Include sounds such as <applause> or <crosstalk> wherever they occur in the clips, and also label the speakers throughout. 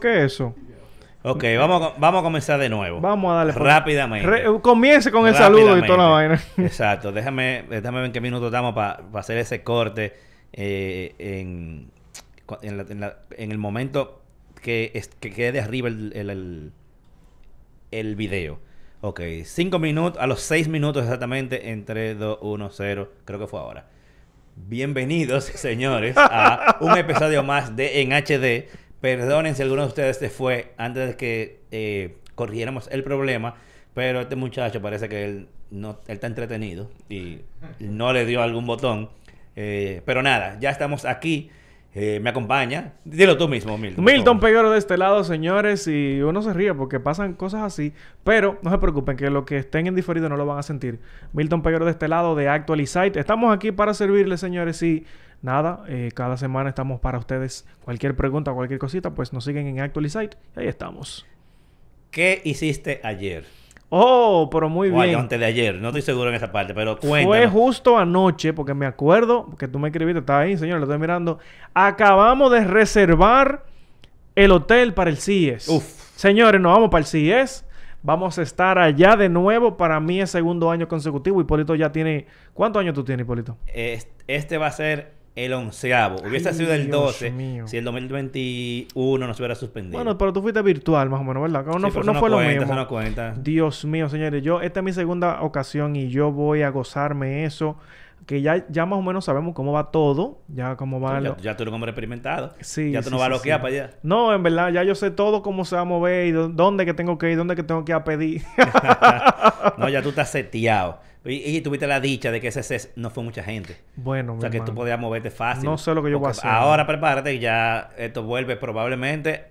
Speaker 1: ¿Qué es eso?
Speaker 2: Ok, vamos, a- vamos a comenzar de nuevo.
Speaker 1: Vamos a darle por-
Speaker 2: Rápidamente.
Speaker 1: Re- eh, comience con el saludo y toda la vaina. <laughs>
Speaker 2: Exacto. Déjame, déjame ver en qué minutos estamos para hacer ese corte eh, en, en, la- en la- en el momento que, es- que quede de arriba el, el, el, el video. Ok, cinco minutos, a los seis minutos exactamente, en 3, 2, 1, 0, creo que fue ahora. Bienvenidos, <laughs> señores, a un episodio más de En HD. Perdonen si alguno de ustedes se fue antes de que eh, corrigiéramos el problema, pero este muchacho parece que él, no, él está entretenido y no le dio algún botón. Eh, pero nada, ya estamos aquí. Eh, me acompaña. Dilo tú mismo, Milton.
Speaker 1: Milton. Peguero de este lado, señores, y uno se ríe porque pasan cosas así, pero no se preocupen que los que estén en diferido no lo van a sentir. Milton Peguero de este lado de Actualizite. Estamos aquí para servirles, señores, y nada, eh, cada semana estamos para ustedes. Cualquier pregunta, cualquier cosita, pues nos siguen en Actualizite y ahí estamos.
Speaker 2: ¿Qué hiciste ayer?
Speaker 1: Oh, pero muy
Speaker 2: O
Speaker 1: bien.
Speaker 2: antes de ayer. No estoy seguro en esa parte, pero
Speaker 1: Fue
Speaker 2: cuéntanos.
Speaker 1: justo anoche, porque me acuerdo que tú me escribiste, estaba ahí, señor, lo estoy mirando. Acabamos de reservar el hotel para el CIES.
Speaker 2: Uf.
Speaker 1: Señores, nos vamos para el CIES. Vamos a estar allá de nuevo. Para mí es segundo año consecutivo. Hipólito ya tiene... ¿Cuántos años tú tienes, Hipólito?
Speaker 2: Est- Este va a ser el onceavo. Hubiese
Speaker 1: Ay,
Speaker 2: sido el
Speaker 1: Dios
Speaker 2: 12
Speaker 1: mío.
Speaker 2: si el 2021 no se hubiera suspendido.
Speaker 1: Bueno, pero tú fuiste virtual, más o menos, ¿verdad? No,
Speaker 2: Sí,
Speaker 1: fue, no fue lo
Speaker 2: cuenta,
Speaker 1: mismo.
Speaker 2: no cuenta.
Speaker 1: Dios mío, señores, yo esta es mi segunda ocasión y yo voy a gozarme eso, que ya, ya más o menos sabemos cómo va todo, ya cómo va
Speaker 2: ya,
Speaker 1: lo-
Speaker 2: ya tú eres un hombre experimentado.
Speaker 1: Sí,
Speaker 2: ya tú
Speaker 1: sí,
Speaker 2: no vas a bloquear para allá.
Speaker 1: No, en verdad, ya yo sé todo cómo se va a mover y dó- dónde que tengo que ir, dónde que tengo que ir a pedir. <laughs>
Speaker 2: no, ya tú estás seteado. Y, y tuviste la dicha de que ese CES no fue mucha gente.
Speaker 1: bueno,
Speaker 2: O sea,
Speaker 1: mi
Speaker 2: que tú
Speaker 1: hermano.
Speaker 2: podías moverte fácil.
Speaker 1: No sé lo que yo voy a hacer.
Speaker 2: Ahora prepárate y ya esto vuelve probablemente.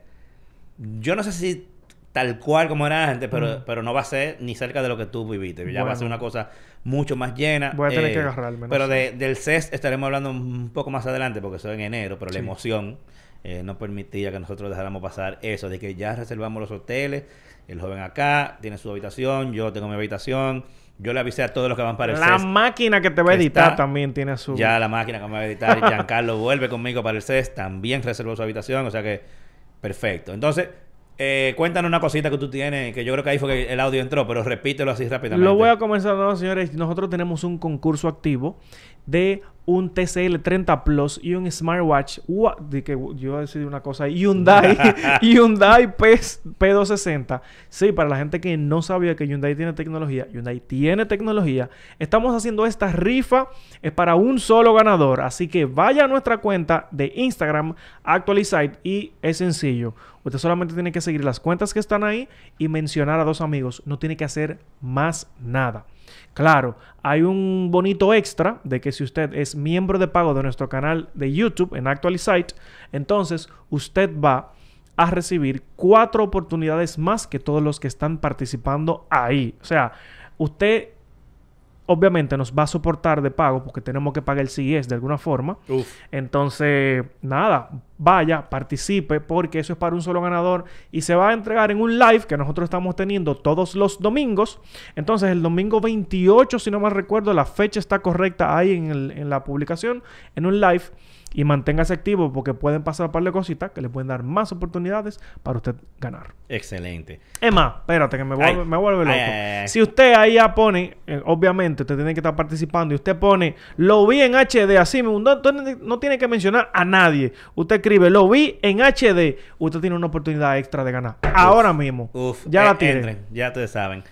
Speaker 2: Yo no sé si tal cual como era antes, pero,
Speaker 1: Mm.
Speaker 2: pero no va a ser ni cerca de lo que tú viviste. Ya va a ser una cosa mucho más llena. eh,
Speaker 1: Voy a tener que agarrarme, no
Speaker 2: Pero de- del CES estaremos hablando un poco más adelante porque eso es en enero, pero
Speaker 1: Sí.
Speaker 2: la emoción eh, no permitía que nosotros dejáramos pasar eso, de que ya reservamos los hoteles, el joven acá tiene su habitación, yo tengo mi habitación. Yo le avisé a todos los que van para el
Speaker 1: La
Speaker 2: CES.
Speaker 1: máquina que te va a editar
Speaker 2: está
Speaker 1: también tiene su...
Speaker 2: Ya la máquina que me va a editar, <laughs> Giancarlo vuelve conmigo para el CES, también reservó su habitación, o sea que perfecto. Entonces, eh, cuéntanos una cosita que tú tienes, que yo creo que ahí fue que el audio entró, pero repítelo así rápidamente.
Speaker 1: Lo voy a comenzar, no, señores. Nosotros tenemos un concurso activo de un TCL 30 Plus y un smartwatch. De que yo voy a decir una cosa. Hyundai. <laughs> Hyundai P, P260. Sí, para la gente que no sabía que Hyundai tiene tecnología. Hyundai tiene tecnología. Estamos haciendo esta rifa. Es para un solo ganador. Así que vaya a nuestra cuenta de Instagram, Actualizite. Y es sencillo. Usted solamente tiene que seguir las cuentas que están ahí y mencionar a dos amigos. No tiene que hacer más nada. Claro, hay un bonito extra de que si usted es miembro de pago de nuestro canal de YouTube en Actualizite, entonces usted va a recibir cuatro oportunidades más que todos los que están participando ahí. O sea, usted obviamente nos va a soportar de pago porque tenemos que pagar el CIS de alguna forma.
Speaker 2: Uf,
Speaker 1: Entonces, nada, vaya, participe porque eso es para un solo ganador y se va a entregar en un live que nosotros estamos teniendo todos los domingos. Entonces, el domingo 28, si no mal recuerdo, la fecha está correcta ahí en, el- en la publicación, en un live. Y manténgase activo porque pueden pasar un par de cositas que le pueden dar más oportunidades para usted ganar.
Speaker 2: excelente.
Speaker 1: Más, espérate que me vuelve,
Speaker 2: Ay.
Speaker 1: me vuelve loco.
Speaker 2: Ay, ay, ay.
Speaker 1: Si usted ahí ya pone, eh, obviamente usted tiene que estar participando y usted pone, lo vi en HD, así mismo, no, no- tiene que mencionar a nadie. Usted escribe, lo vi en HD, usted tiene una oportunidad extra de ganar. Ahora mismo.
Speaker 2: Uf,
Speaker 1: ya
Speaker 2: eh,
Speaker 1: la tiene.
Speaker 2: ya ustedes saben.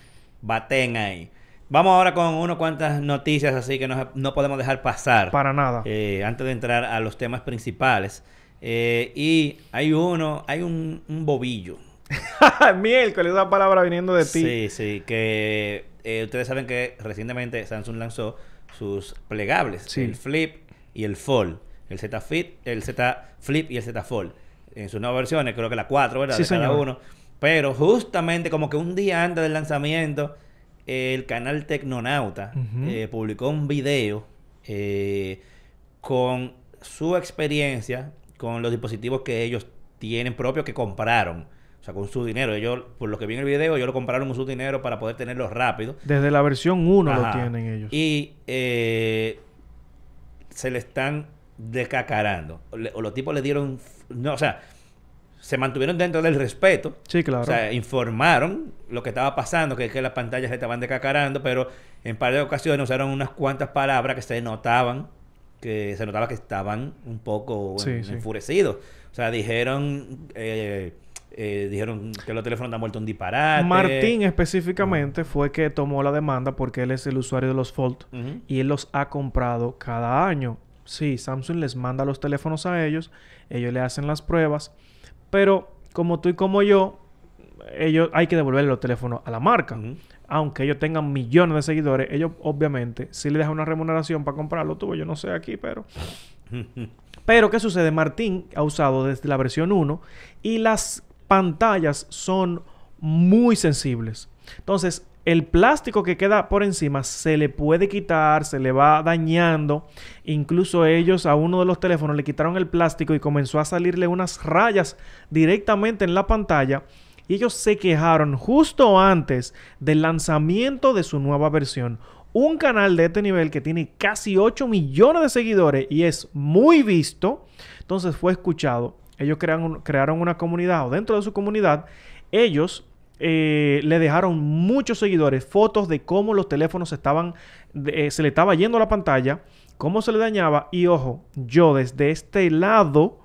Speaker 2: Baten ahí. Vamos ahora con unas cuantas noticias así que no, no podemos dejar pasar.
Speaker 1: Para nada.
Speaker 2: eh, antes de entrar a los temas principales. Eh, y hay uno, hay un, un bobillo. <laughs>
Speaker 1: Miércoles, esa palabra viniendo de ti.
Speaker 2: Sí, sí, que eh, ustedes saben que recientemente Samsung lanzó sus plegables,
Speaker 1: Sí.
Speaker 2: el Flip y el Fold, el Z Flip, el Z Flip y el Z Fold. En sus nuevas versiones, creo que la 4, ¿verdad?
Speaker 1: Sí,
Speaker 2: de cada
Speaker 1: señor.
Speaker 2: uno. Pero justamente como que un día antes del lanzamiento, el canal Tecnonauta eh, publicó un video eh, con su experiencia con los dispositivos que ellos tienen propios que compraron. O sea, con su dinero. Ellos, por lo que vi en el video, ellos lo compraron con su dinero para poder tenerlos rápido.
Speaker 1: Desde la versión 1 lo tienen ellos.
Speaker 2: Y eh, se le están descacarando. Le- o los tipos le dieron... No, o sea, se mantuvieron dentro del respeto.
Speaker 1: Sí, claro.
Speaker 2: O sea, informaron lo que estaba pasando, que, que las pantallas se estaban decacarando, pero en par de ocasiones usaron unas cuantas palabras que se notaban, que se notaba que estaban un poco
Speaker 1: Sí,
Speaker 2: en-
Speaker 1: sí.
Speaker 2: enfurecidos. O sea, dijeron, eh, eh, dijeron que los teléfonos han vuelto un disparate.
Speaker 1: Martín específicamente fue que tomó la demanda porque él es el usuario de los Fold y él los ha comprado cada año. Sí, Samsung les manda los teléfonos a ellos, ellos le hacen las pruebas, pero como tú y como yo, ellos hay que devolverle los teléfonos a la marca. Aunque ellos tengan millones de seguidores, ellos obviamente sí le dejan una remuneración para comprarlo. Tú, yo no sé aquí, pero <laughs> pero, ¿qué sucede? Martín ha usado desde la versión 1 y las pantallas son muy sensibles. Entonces, el plástico que queda por encima se le puede quitar, se le va dañando. Incluso ellos a uno de los teléfonos le quitaron el plástico y comenzó a salirle unas rayas directamente en la pantalla. Y ellos se quejaron justo antes del lanzamiento de su nueva versión. Un canal de este nivel que tiene casi 8 millones de seguidores y es muy visto. Entonces fue escuchado. Ellos crearon, crearon una comunidad o dentro de su comunidad, ellos eh, le dejaron muchos seguidores fotos de cómo los teléfonos estaban, eh, se le estaba yendo la pantalla, cómo se le dañaba. Y ojo, yo desde este lado,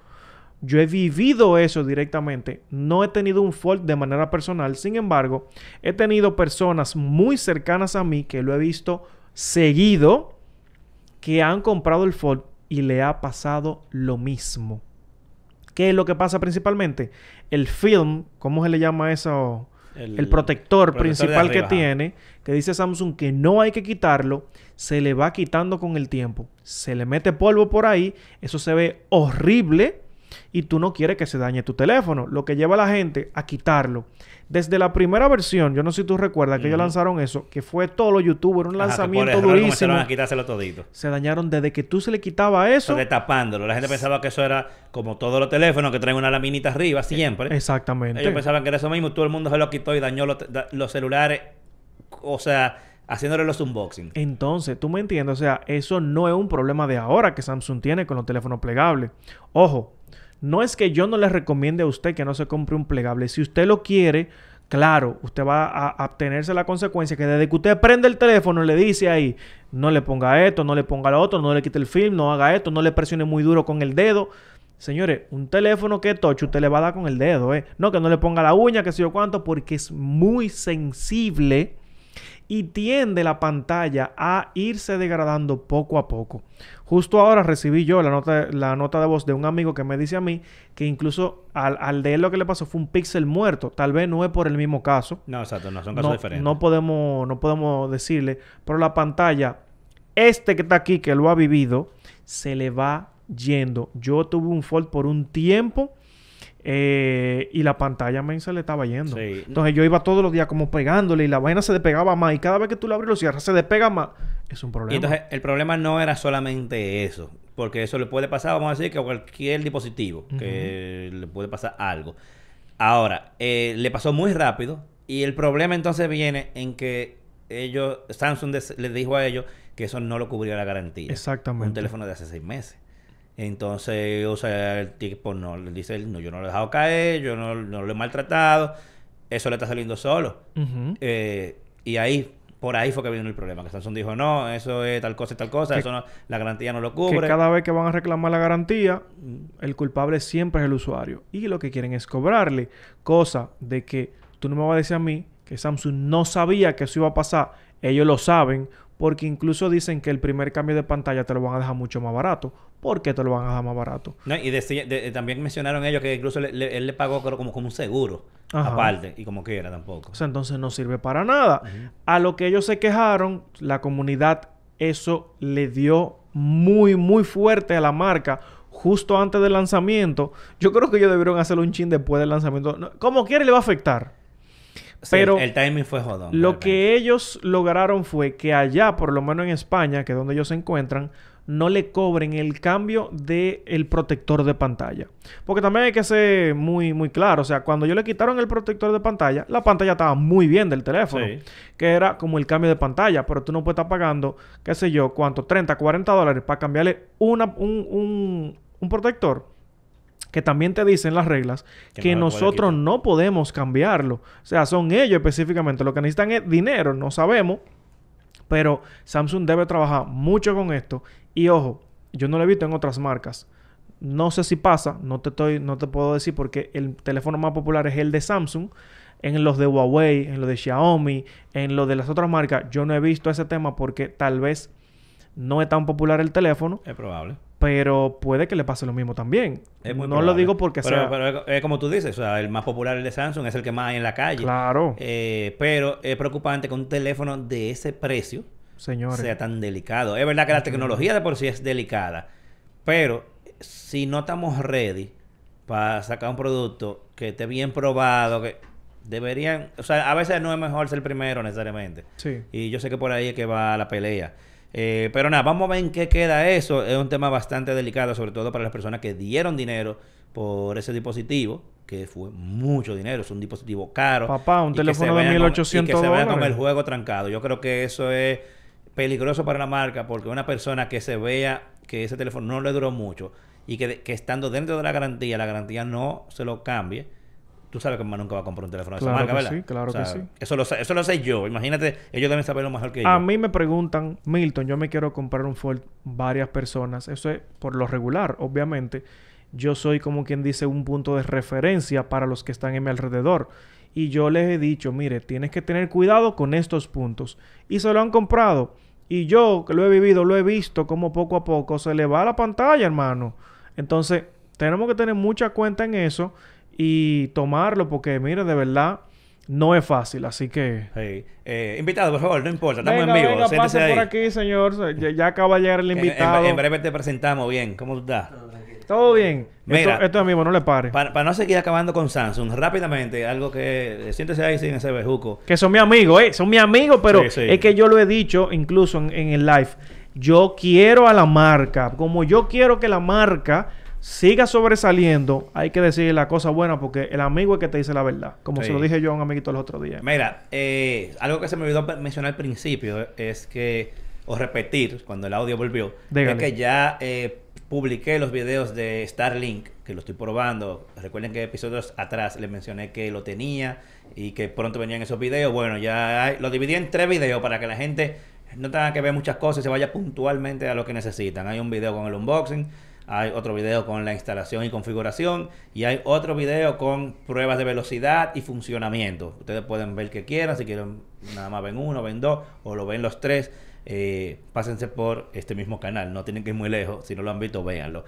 Speaker 1: yo he vivido eso directamente. No he tenido un Fold de manera personal. Sin embargo, he tenido personas muy cercanas a mí que lo he visto seguido que han comprado el Fold y le ha pasado lo mismo. ¿Qué es lo que pasa principalmente? El film, ¿cómo se le llama eso? El, protector,
Speaker 2: de
Speaker 1: principal que tiene, que dice Samsung que no hay que quitarlo, se le va quitando con el tiempo. Se le mete polvo por ahí, eso se ve horrible y tú no quieres que se dañe tu teléfono, lo que lleva a la gente a quitarlo. Desde la primera versión, yo no sé si tú recuerdas que ellos lanzaron eso, que fue todo los youtubers, un
Speaker 2: Ajá,
Speaker 1: lanzamiento
Speaker 2: error
Speaker 1: durísimo.
Speaker 2: a quitárselo todito.
Speaker 1: Se dañaron desde que tú se le quitaba eso.
Speaker 2: De tapándolo. La gente pensaba que eso era como todos los teléfonos que traen una laminita arriba siempre.
Speaker 1: Exactamente.
Speaker 2: Ellos pensaban que era eso mismo. Todo el mundo se lo quitó y dañó los, da- los celulares. O sea, haciéndole los unboxing.
Speaker 1: Entonces, tú me entiendes, o sea, eso no es un problema de ahora que Samsung tiene con los teléfonos plegables. Ojo, no es que yo no le recomiende a usted que no se compre un plegable. Si usted lo quiere, claro, usted va a, obtenerse la consecuencia que desde que usted prende el teléfono le dice ahí, no le ponga esto, no le ponga lo otro, no le quite el film, no haga esto, no le presione muy duro con el dedo. Señores, un teléfono que tocho, usted le va a dar con el dedo, ¿eh? No que no le ponga la uña, que sé yo cuánto, porque es muy sensible y tiende la pantalla a irse degradando poco a poco. Justo ahora recibí yo la nota, la nota de voz de un amigo que me dice a mí que incluso al, al de él lo que le pasó fue un píxel muerto. Tal vez no es por el mismo caso.
Speaker 2: No, exacto, no, son casos
Speaker 1: No,
Speaker 2: diferentes.
Speaker 1: no podemos, no podemos decirle, pero la pantalla, este que está aquí, que lo ha vivido, se le va yendo. Yo tuve un Fold por un tiempo eh, y la pantalla men, se le estaba yendo.
Speaker 2: Sí.
Speaker 1: Entonces yo iba todos los días como pegándole y la vaina se despegaba más y cada vez que tú la abres y lo cierras se despega más. Es un problema.
Speaker 2: Y entonces el problema no era solamente eso, porque eso le puede pasar, vamos a decir, que a cualquier dispositivo, que le puede pasar algo. Ahora, eh, le pasó muy rápido y el problema entonces viene en que ellos, Samsung les dijo a ellos que eso no lo cubría la garantía.
Speaker 1: Exactamente.
Speaker 2: Un teléfono de hace seis meses. Entonces, o sea, el tipo no le dice, no, yo no lo he dejado caer, yo no, no lo he maltratado, eso le está saliendo solo. Eh, y ahí, por ahí fue que vino el problema. Que Samsung dijo, no, eso es tal cosa y tal cosa,
Speaker 1: Que-
Speaker 2: eso no, la garantía no lo
Speaker 1: que
Speaker 2: cubre.
Speaker 1: cada vez que van a reclamar la garantía, el culpable siempre es el usuario. Y lo que quieren es cobrarle. Cosa de que tú no me vas a decir a mí que Samsung no sabía que eso iba a pasar. Ellos lo saben porque incluso dicen que el primer cambio de pantalla te lo van a dejar mucho más barato. ¿Por qué te lo van a dejar más barato?
Speaker 2: No, y decía- de- también mencionaron ellos que incluso le- le- él le pagó como, como un seguro
Speaker 1: Ajá.
Speaker 2: aparte y como quiera tampoco.
Speaker 1: O sea, entonces no sirve para nada. A lo que ellos se quejaron, la comunidad eso le dio muy, muy fuerte a la marca justo antes del lanzamiento. Yo creo que ellos debieron hacerlo un chin después del lanzamiento. Como quiera le va a afectar. Pero
Speaker 2: el, el timing fue jodón.
Speaker 1: Lo que ellos lograron fue que allá, por lo menos en España, que es donde ellos se encuentran, no le cobren el cambio del el protector de pantalla. Porque también hay que ser muy, muy claro. O sea, cuando yo le quitaron el protector de pantalla, la pantalla estaba muy bien del teléfono.
Speaker 2: Sí.
Speaker 1: Que era como el cambio de pantalla. Pero tú no puedes estar pagando, qué sé yo, cuánto, 30, 40 dólares para cambiarle una, un, un, un protector. Que también te dicen las reglas
Speaker 2: Que no
Speaker 1: nosotros no podemos cambiarlo. O sea, son ellos específicamente. Lo que necesitan es dinero, no sabemos. Pero Samsung debe trabajar mucho con esto. Y ojo, yo no lo he visto en otras marcas. No sé si pasa, no te, estoy, no te puedo decir porque el teléfono más popular es el de Samsung. En los de Huawei, en los de Xiaomi, en los de las otras marcas, yo no he visto ese tema porque tal vez no es tan popular el teléfono,
Speaker 2: Es probable.
Speaker 1: Pero puede que le pase lo mismo también.
Speaker 2: Es muy
Speaker 1: no lo digo porque
Speaker 2: pero,
Speaker 1: sea...
Speaker 2: Pero es- es como tú dices, o sea, el más popular el de Samsung es el que más hay en la calle.
Speaker 1: claro,
Speaker 2: Eh, pero es preocupante que un teléfono de ese precio
Speaker 1: señores.
Speaker 2: sea tan delicado. Es verdad que la tecnología de por sí es delicada, pero si no estamos ready para sacar un producto que esté bien probado, que deberían, o sea, a veces no es mejor ser primero necesariamente.
Speaker 1: Sí.
Speaker 2: Y yo sé que por ahí es que va la pelea. Eh, pero nada, vamos a ver en qué queda eso. Es un tema bastante delicado, sobre todo para las personas que dieron dinero por ese dispositivo, que fue mucho dinero, es un dispositivo caro.
Speaker 1: Papá, un teléfono de
Speaker 2: vayan con-
Speaker 1: 1800
Speaker 2: Y que se vayan con el juego trancado. Yo creo que eso es peligroso para la marca, porque una persona que se vea que ese teléfono no le duró mucho y que, que estando dentro de la garantía, la garantía no se lo cambie. Tú sabes que más nunca va a comprar un teléfono de
Speaker 1: Claro
Speaker 2: esa marca,
Speaker 1: que
Speaker 2: ¿verdad?
Speaker 1: sí, claro que sí.
Speaker 2: Eso lo, sé- eso lo sé yo. Imagínate, ellos deben saberlo mejor que yo.
Speaker 1: A mí me preguntan, Milton, yo me quiero comprar un Ford varias personas. Eso es por lo regular, obviamente. Yo soy como quien dice un punto de referencia para los que están en mi alrededor. Y yo les he dicho, mire, tienes que tener cuidado con estos puntos. Y se lo han comprado. Y yo, que lo he vivido, lo he visto como poco a poco se le va la pantalla, hermano. Entonces, tenemos que tener mucha cuenta en eso y tomarlo porque, mire, de verdad, no es fácil. Así que...
Speaker 2: Sí. Eh, invitado, por favor, no importa, estamos
Speaker 1: Venga,
Speaker 2: en vivo.
Speaker 1: venga,
Speaker 2: siéntese
Speaker 1: pase
Speaker 2: ahí.
Speaker 1: por aquí, señor. Ya, ya acaba de llegar el invitado.
Speaker 2: En, en breve te presentamos bien. ¿Cómo tú estás?
Speaker 1: Todo bien.
Speaker 2: Mira.
Speaker 1: esto, esto es amigo, no le pare.
Speaker 2: Para, no seguir acabando con Samsung, rápidamente, algo que... eh, Siéntese ahí sin ese bejuco.
Speaker 1: Que son mi amigos, eh. Son mi amigos, pero
Speaker 2: Sí, sí.
Speaker 1: es que yo lo he dicho incluso en, en el live. Yo quiero a la marca. Como yo quiero que la marca siga sobresaliendo, hay que decirle la cosa buena porque el amigo es que te dice la verdad. Como
Speaker 2: Sí.
Speaker 1: se lo dije yo a un amiguito el otro día.
Speaker 2: Mira, eh, algo que se me olvidó mencionar al principio es que, o repetir, cuando el audio volvió,
Speaker 1: Dígale.
Speaker 2: es que ya eh, publiqué los videos de Starlink, que lo estoy probando. Recuerden que episodios atrás les mencioné que lo tenía y que pronto venían esos videos. Bueno, ya hay- lo dividí en tres videos para que la gente no tenga que ver muchas cosas y se vaya puntualmente a lo que necesitan. Hay un video con el unboxing, hay otro video con la instalación y configuración y hay otro video con pruebas de velocidad y funcionamiento. Ustedes pueden ver que quieran, si quieren nada más ven uno, ven dos o lo ven los tres. eh, pásense por este mismo canal, no tienen que ir muy lejos, si no lo han visto, véanlo.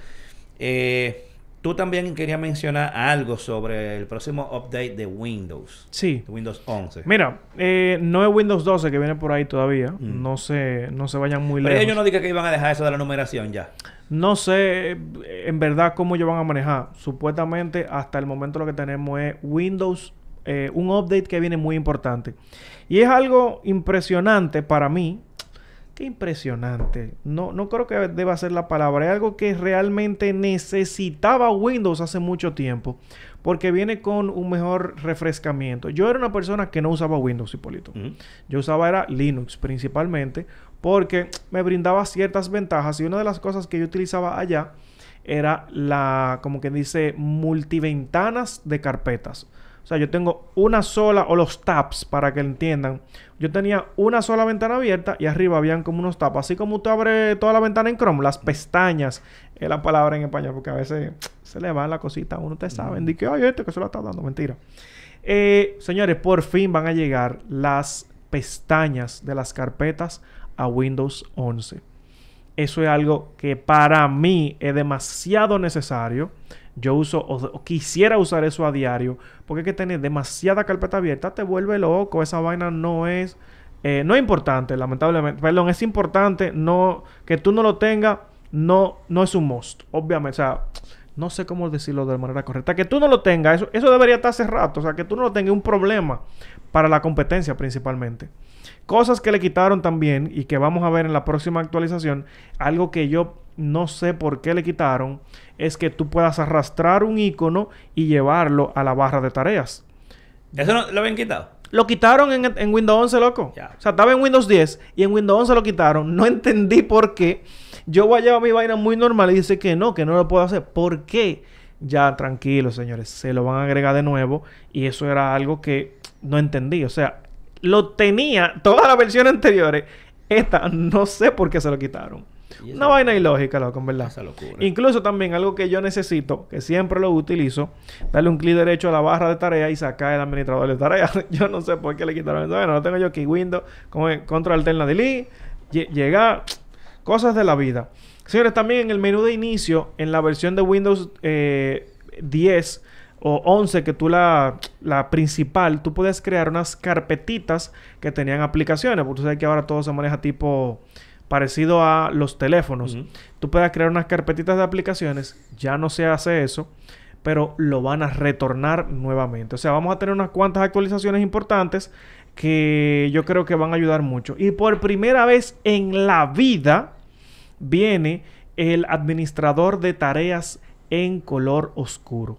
Speaker 2: Eh, tú también querías mencionar algo sobre el próximo update de Windows,
Speaker 1: Sí.
Speaker 2: de Windows 11.
Speaker 1: Mira, eh, no es Windows 12 que viene por ahí todavía.
Speaker 2: Mm.
Speaker 1: No se, no se vayan muy
Speaker 2: Pero
Speaker 1: lejos.
Speaker 2: ellos no digan que iban a dejar eso de la numeración ya.
Speaker 1: No sé eh, en verdad cómo ellos van a manejar. Supuestamente hasta el momento lo que tenemos es Windows, eh, un update que viene muy importante. Y es algo impresionante para mí. Qué impresionante. No, no creo que deba ser la palabra. Es algo que realmente necesitaba Windows hace mucho tiempo. Porque viene con un mejor refrescamiento. Yo era una persona que no usaba Windows, Hipólito.
Speaker 2: Ujú.
Speaker 1: Yo usaba era Linux principalmente porque me brindaba ciertas ventajas y una de las cosas que yo utilizaba allá era la, como que dice, multiventanas de carpetas. O sea, yo tengo una sola, o los tabs, para que entiendan. Yo tenía una sola ventana abierta y arriba habían como unos tabs. Así como usted abre toda la ventana en Chrome, las pestañas, es la palabra en español, porque a veces se le va la cosita a uno, ustedes saben. De que, ay, este que se lo está dando, mentira. Eh, señores, por fin van a llegar las pestañas de las carpetas a Windows 11. Eso es algo que para mí es demasiado necesario. Yo uso o, quisiera usar eso a diario porque es que tener demasiada carpeta abierta te vuelve loco. Esa vaina no es eh, no es importante, lamentablemente. Perdón, es importante no que tú no lo tengas no no es un must, obviamente, o sea, no sé cómo decirlo de manera correcta. Que tú no lo tengas, eso, eso debería estar hace rato. O sea, que tú no lo tengas un problema para la competencia principalmente. Cosas que le quitaron también y que vamos a ver en la próxima actualización. Algo que yo no sé por qué le quitaron es que tú puedas arrastrar un icono y llevarlo a la barra de tareas.
Speaker 2: ¿Eso no lo habían quitado?
Speaker 1: Lo quitaron en, en Windows 11, loco. O sea, estaba en Windows 10 y en Windows 11 lo quitaron. No <laughs> entendí por qué. Yo voy a llevar mi vaina muy normal y dice que no, que no lo puedo hacer. ¿Por qué? Ya tranquilos, señores, se lo van a agregar de nuevo y eso era algo que no entendí. O sea, lo tenía todas las versiones anteriores. Esta no sé por qué se lo quitaron.
Speaker 2: Y
Speaker 1: Una vaina ilógica, loco, en verdad.
Speaker 2: Esa locura.
Speaker 1: Incluso también algo que yo necesito, que siempre lo utilizo, darle un clic derecho a la barra de tarea y sacar el administrador de tarea. <laughs> yo no sé por qué le quitaron eso. Bueno, lo tengo yo aquí, Windows, como control alterna delete, lle- llegar, cosas de la vida. Señores, también en el menú de inicio, en la versión de Windows eh, 10 o 11, que tú la, la principal, tú puedes crear unas carpetitas que tenían aplicaciones, porque tú sabes que ahora todo se maneja tipo parecido a los teléfonos. Tú puedes crear unas carpetitas de aplicaciones, ya no se hace eso, pero lo van a retornar nuevamente. O sea, vamos a tener unas cuantas actualizaciones importantes que yo creo que van a ayudar mucho. Y por primera vez en la vida viene el administrador de tareas en color oscuro.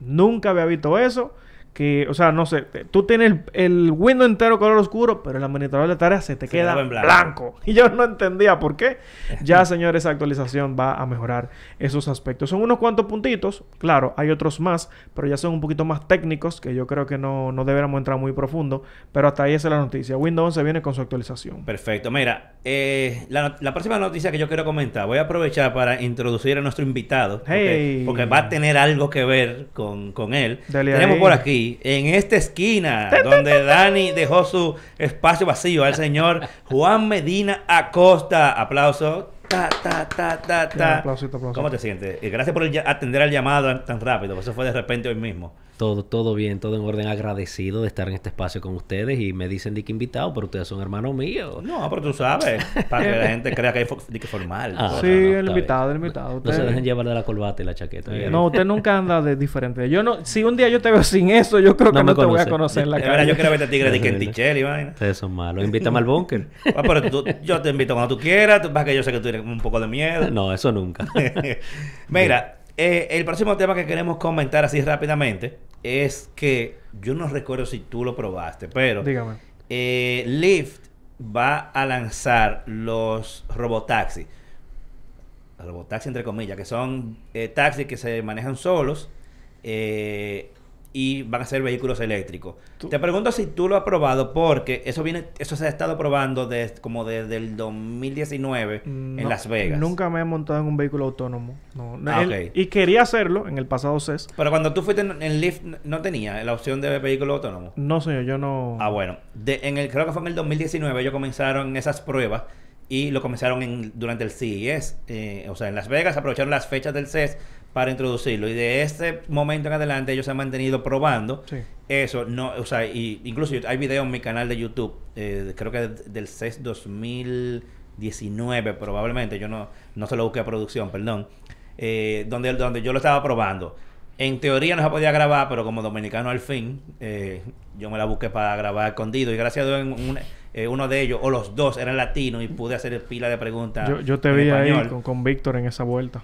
Speaker 1: Nunca había visto eso. Que, o sea, no sé, tú tienes el, el window entero color oscuro, pero el administrador de tareas se te
Speaker 2: Se
Speaker 1: queda blanco.
Speaker 2: blanco. <laughs>
Speaker 1: Y yo no entendía por qué. <laughs> Ya, señores, esa actualización va a mejorar esos aspectos. Son unos cuantos puntitos, claro, hay otros más, pero ya son un poquito más técnicos, que yo creo que no, no deberíamos entrar muy profundo. Pero hasta ahí esa es la noticia. Windows 11 viene con su actualización.
Speaker 2: Perfecto. Mira, eh, la, próxima noticia que yo quiero comentar, voy a aprovechar para introducir a nuestro invitado. porque-
Speaker 1: Hey.
Speaker 2: Porque, va a tener algo que ver con, con él. Tenemos
Speaker 1: ahí.
Speaker 2: por aquí, en esta esquina, donde Dani dejó su espacio vacío, al señor Juan Medina Acosta. Aplauso. Ta, ta, ta, ta, ta.
Speaker 1: aplausito, aplausito.
Speaker 2: ¿Cómo te sientes? Y gracias por atender al llamado tan rápido. Eso fue de repente hoy mismo.
Speaker 3: Todo, todo bien, todo en orden. Agradecido de estar en este espacio con ustedes y me dicen de que invitado, pero ustedes son hermanos míos.
Speaker 2: No, pero tú sabes, para que la gente crea que fo- de que formal.
Speaker 3: Ah,
Speaker 1: sí,
Speaker 3: no, no,
Speaker 1: el invitado,
Speaker 3: bien.
Speaker 1: el invitado.
Speaker 3: No
Speaker 1: Usted-
Speaker 3: se dejen llevar de la corbata y la chaqueta.
Speaker 1: No, usted nunca anda de diferente. Yo no, si un día yo te veo sin eso, yo creo que
Speaker 3: No
Speaker 1: no,
Speaker 3: me
Speaker 1: te voy a
Speaker 3: conoce.
Speaker 1: conocer en la calle.
Speaker 2: yo quiero verte a tigre de que en
Speaker 3: Terrible.
Speaker 2: Tichel y vaina.
Speaker 3: Ustedes son malos. Invítame al búnker.
Speaker 2: Ah, pero tú- yo te invito cuando tú quieras. Tú, vas que yo sé que tú tienes un poco de miedo.
Speaker 3: no, eso nunca. <laughs>
Speaker 2: Mira, eh, el próximo tema que queremos comentar así rápidamente es que yo no recuerdo si tú lo probaste, pero
Speaker 1: Dígame.
Speaker 2: eh, Lyft va a lanzar los robotaxis. Robotaxis entre comillas, que son eh, taxis que se manejan solos eh, y van a ser vehículos eléctricos.
Speaker 1: Tú-
Speaker 2: Te pregunto si tú lo has probado porque eso viene, eso se ha estado probando desde como desde el 2019 en
Speaker 1: No,
Speaker 2: Las Vegas.
Speaker 1: Nunca me he montado en un vehículo autónomo. No, no,
Speaker 2: Ah,
Speaker 1: el-
Speaker 2: ok.
Speaker 1: Y quería hacerlo en el pasado CES.
Speaker 2: Pero cuando tú fuiste en, en Lyft no tenía la opción de vehículo autónomo.
Speaker 1: No, señor, yo no.
Speaker 2: Ah, bueno. De- en el, creo que fue en el 2019 ellos comenzaron esas pruebas y lo comenzaron en, durante el CES. eh, o sea, en Las Vegas aprovecharon las fechas del CES para introducirlo. Y de ese momento en adelante ellos se han mantenido probando
Speaker 1: Sí.
Speaker 2: eso. no O sea, y incluso hay videos en mi canal de YouTube, eh, creo que del CES 2019 probablemente. Yo no, no se lo busqué a producción, perdón. eh, donde, donde yo lo estaba probando. En teoría no se podía grabar, pero como dominicano al fin, eh, yo me la busqué para grabar escondido. Y gracias a Dios, en un- eh, uno de ellos, o los dos, eran latinos y pude hacer pila de preguntas.
Speaker 1: Yo, yo te vi ahí con, con Víctor en esa vuelta.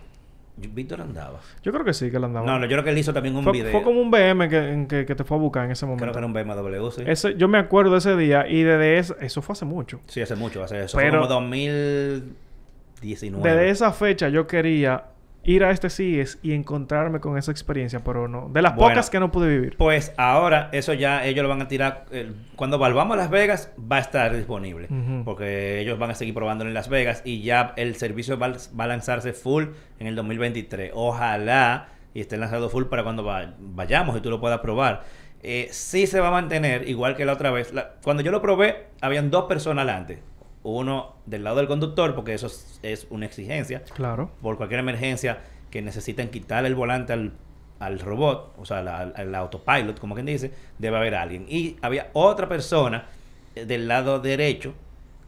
Speaker 2: Víctor andaba.
Speaker 1: Yo creo que sí, que él andaba.
Speaker 2: No, no, yo creo que él hizo también un
Speaker 1: fue,
Speaker 2: video.
Speaker 1: fue como un BM que, que te fue a buscar en ese momento.
Speaker 2: Creo que era un BMW, sí.
Speaker 1: Ese, yo me acuerdo de ese día y desde ese, eso fue hace mucho.
Speaker 2: Sí, hace mucho, hace eso.
Speaker 1: Pero-
Speaker 2: fue como 2019.
Speaker 1: Desde esa fecha yo quería ir a este CES y encontrarme con esa experiencia, pero no. De las
Speaker 2: Bueno.
Speaker 1: pocas que no pude vivir.
Speaker 2: Pues ahora eso ya ellos lo van a tirar. eh, cuando volvamos a Las Vegas va a estar disponible. Porque ellos van a seguir probándolo en Las Vegas y ya el servicio va, va a lanzarse full en el 2023. Ojalá y esté lanzado full para cuando va- vayamos y tú lo puedas probar. Eh, sí se va a mantener igual que la otra vez. La- cuando yo lo probé, habían dos personas delante. Uno del lado del conductor, porque eso es, es una exigencia
Speaker 1: Claro.
Speaker 2: por cualquier emergencia que necesiten quitarle el volante al, al robot, o sea, al autopilot, como quien dice, debe haber alguien. Y había otra persona eh, del lado derecho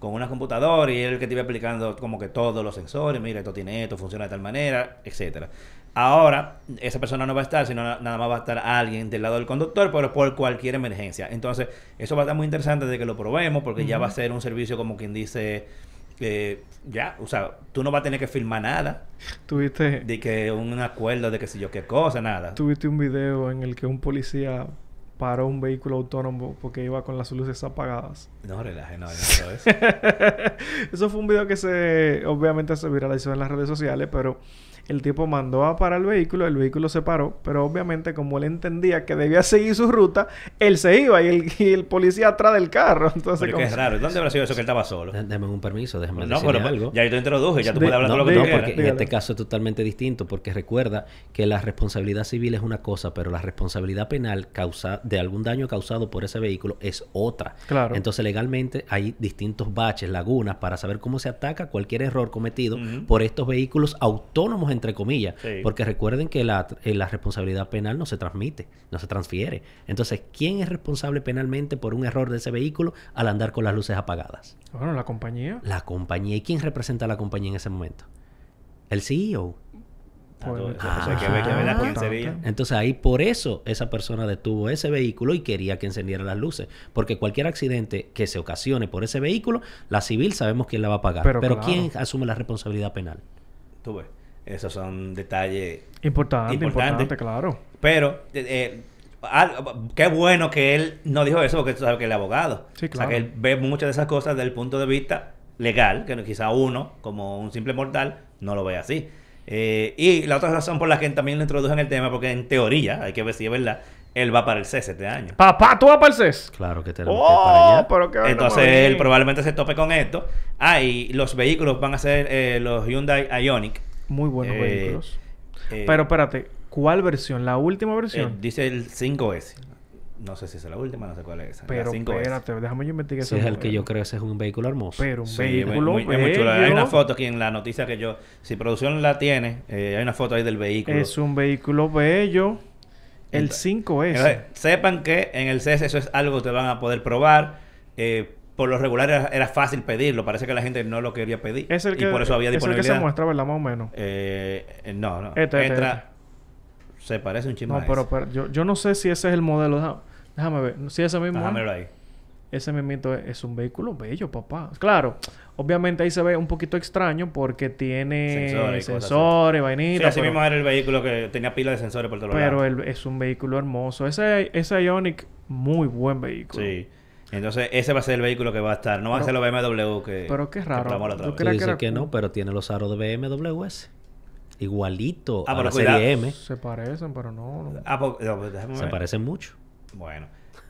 Speaker 2: con una computadora y él que te iba explicando como que todos los sensores, mira, esto tiene esto, funciona de tal manera, etcétera. Ahora, esa persona no va a estar, sino na- nada más va a estar alguien del lado del conductor, pero por cualquier emergencia. Entonces, eso va a estar muy interesante de que lo probemos, porque ya va a ser un servicio como quien dice, eh, ya, o sea, tú no vas a tener que filmar nada,
Speaker 1: Tuviste,
Speaker 2: de que un acuerdo de que si yo qué cosa, nada.
Speaker 1: tuviste un video en el que un policía paró un vehículo autónomo porque iba con las luces apagadas.
Speaker 2: No relaje, no, no, <laughs> eso.
Speaker 1: Eso fue un video que se obviamente se viralizó en las redes sociales, pero El tipo mandó a parar el vehículo, el vehículo se paró, pero obviamente como él entendía que debía <laughs> seguir su ruta, él se iba y el, y el policía atrás del carro. <laughs> Entonces,
Speaker 2: Pero es que
Speaker 1: como-
Speaker 2: es raro. ¿Dónde habrá sido eso que él estaba solo?
Speaker 3: Deme un permiso, déjame
Speaker 2: No,
Speaker 3: decirle
Speaker 2: pero
Speaker 3: algo.
Speaker 2: ya yo te introduje, ya tú
Speaker 1: De-
Speaker 2: puedes hablar
Speaker 3: No,
Speaker 2: todo lo que
Speaker 3: no,
Speaker 2: tú
Speaker 3: porque en este caso es totalmente distinto, porque recuerda que la responsabilidad civil es una cosa, pero la responsabilidad penal causa, de algún daño causado por ese vehículo es otra.
Speaker 1: Claro.
Speaker 3: Entonces, legalmente hay distintos baches, lagunas, para saber cómo se ataca cualquier error cometido por estos vehículos autónomos, entre comillas.
Speaker 2: Sí.
Speaker 3: Porque recuerden que la, eh, la responsabilidad penal no se transmite, no se transfiere. Entonces, ¿quién es responsable penalmente por un error de ese vehículo al andar con las luces apagadas?
Speaker 1: Bueno, la compañía.
Speaker 3: La compañía. ¿Y quién representa a la compañía en ese momento? El E CEO.
Speaker 2: Ah,
Speaker 1: Pues,
Speaker 2: que ver, que
Speaker 3: Ah,
Speaker 2: ver a quién
Speaker 1: importante.
Speaker 2: sería.
Speaker 3: Entonces ahí por eso esa persona detuvo ese vehículo y quería que encendiera las luces. Porque cualquier accidente que se ocasione por ese vehículo, la civil sabemos quién la va a pagar.
Speaker 1: Pero
Speaker 3: Pero,
Speaker 1: claro.
Speaker 3: ¿quién asume la responsabilidad penal?
Speaker 2: Tú ves. Esos son detalles.
Speaker 1: Importante,
Speaker 2: Importante.
Speaker 1: importante, claro.
Speaker 2: Pero, eh, eh, al- qué bueno que él no dijo eso, porque tú sabes que él es abogado.
Speaker 1: Sí,
Speaker 2: O sea, que él ve muchas de esas cosas desde el punto de vista legal, que quizá uno, como un simple mortal, no lo ve así. Eh, y la otra razón por la que también lo introduje en el tema, porque en teoría, hay que ver si es verdad, él va para el CES este año.
Speaker 1: Papá, tú vas para el CES.
Speaker 3: Claro que tenemos que ir para
Speaker 1: Oh,
Speaker 3: allá.
Speaker 1: pero qué vaina
Speaker 2: Entonces él probablemente se tope con esto. Ah, y los vehículos van a ser eh, los Hyundai Ionic.
Speaker 1: Muy buenos
Speaker 2: Eh,
Speaker 1: vehículos.
Speaker 2: Eh,
Speaker 1: Pero espérate, ¿cuál versión? ¿La última
Speaker 2: eh,
Speaker 1: versión?
Speaker 2: dice el 5S. No sé si es la última, no sé cuál es
Speaker 1: pero
Speaker 2: 5S.
Speaker 1: espérate, déjame yo investigar
Speaker 3: Si
Speaker 1: ese
Speaker 3: es el que yo creo ese es un vehículo hermoso.
Speaker 1: Pero un
Speaker 2: Sí,
Speaker 1: vehículo
Speaker 2: muy- muy- es muy chulo. Hay una foto aquí en la noticia que yo, si producción la tiene, eh, hay una foto ahí del vehículo.
Speaker 1: Es un vehículo bello. El
Speaker 2: Entonces,
Speaker 1: 5S.
Speaker 2: Entonces, sepan que en el CES eso es algo que ustedes van a poder probar. Eh, por lo regular era, era fácil pedirlo. Parece que la gente no lo quería pedir.
Speaker 1: Es el que,
Speaker 2: y por eso había
Speaker 1: es el que
Speaker 2: disponibilidad.
Speaker 1: se muestra, ¿verdad? Más o menos.
Speaker 2: Eh, eh, no, no.
Speaker 1: Este, este,
Speaker 2: Entra. Se parece un chisme.
Speaker 1: No, pero, pero yo, yo no sé si ese es el modelo. Déjame, déjame ver. Si ese mismo.
Speaker 2: Déjamelo ahí.
Speaker 1: Ese mismito es, es un vehículo bello, papá. Claro, obviamente ahí se ve un poquito extraño porque tiene
Speaker 2: Sensores
Speaker 1: sensores,
Speaker 2: cosas Sí,
Speaker 1: vainitas.
Speaker 2: así
Speaker 1: pero
Speaker 2: mismo era el vehículo que tenía pila de sensores por todos
Speaker 1: pero
Speaker 2: lados.
Speaker 1: el- es un vehículo hermoso. Ese, ese Ionic, muy buen vehículo.
Speaker 2: Sí. Entonces, ese va a ser el vehículo que va a estar. No va a ser los BMW que.
Speaker 1: pero qué
Speaker 2: que
Speaker 1: raro.
Speaker 2: vez.
Speaker 3: Tú
Speaker 1: creo que era
Speaker 3: que no, pero tiene los aros de BMW ese. Igualito
Speaker 2: Ah,
Speaker 3: a
Speaker 2: pero
Speaker 3: la
Speaker 2: cuidado.
Speaker 3: serie M.
Speaker 1: Se parecen, pero no. no.
Speaker 2: Ah, pues, no, pues, déjame
Speaker 3: Se
Speaker 2: ver.
Speaker 3: parecen mucho.
Speaker 2: Bueno.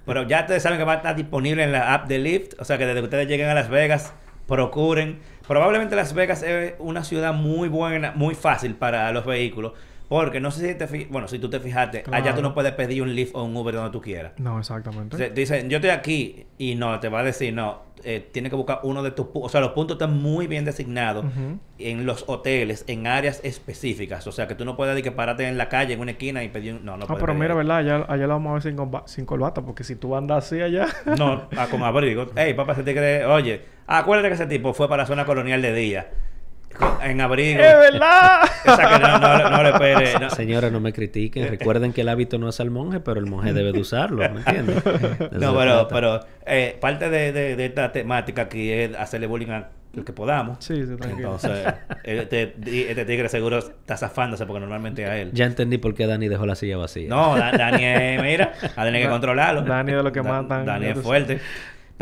Speaker 2: Pero ya ustedes saben que va a estar disponible en la app de Lyft. O sea que desde que ustedes lleguen a Las Vegas, procuren. Probablemente Las Vegas es una ciudad muy buena, muy fácil para los vehículos. Porque no sé si te fi- Bueno, si tú te fijaste, allá tú no puedes pedir un Lyft o un Uber donde tú quieras.
Speaker 1: No, exactamente.
Speaker 2: Te- Dicen, yo estoy aquí y no, te va a decir, no, eh, tienes que buscar uno de tus puntos. O sea, los puntos están muy bien designados en los hoteles, en áreas específicas. O sea, que tú no puedes de que pararte en la calle, en una esquina y pedir un... No, no
Speaker 1: ah,
Speaker 2: puedes
Speaker 1: pero
Speaker 2: pedir
Speaker 1: mira. ¿verdad? Allá, allá la vamos a ver sin, comba- sin corbata, porque si tú andas así allá.
Speaker 2: No, ah, con abrigo. <laughs> Ey, papá, ese tigre, oye, acuérdate que ese tipo fue para la zona colonial de día. En abrigo.
Speaker 1: ¡Es verdad! <laughs>
Speaker 2: O sea, que no, no, no le espere. no.
Speaker 3: Señores, no me critiquen. Recuerden que el hábito no es al monje, pero el monje debe de usarlo, <laughs>
Speaker 2: No, pero, pero eh, parte de, de- de esta temática aquí es hacerle bullying a lo que podamos.
Speaker 1: Sí, sí, tranquilo.
Speaker 2: Entonces, este, este tigre seguro está zafándose porque normalmente a él.
Speaker 3: Ya entendí por qué Dani dejó la silla vacía.
Speaker 2: No, Da- Dani es, mira, a tener que controlarlo.
Speaker 1: Dani de lo que
Speaker 2: Da-
Speaker 1: matan,
Speaker 2: Dani es fuerte.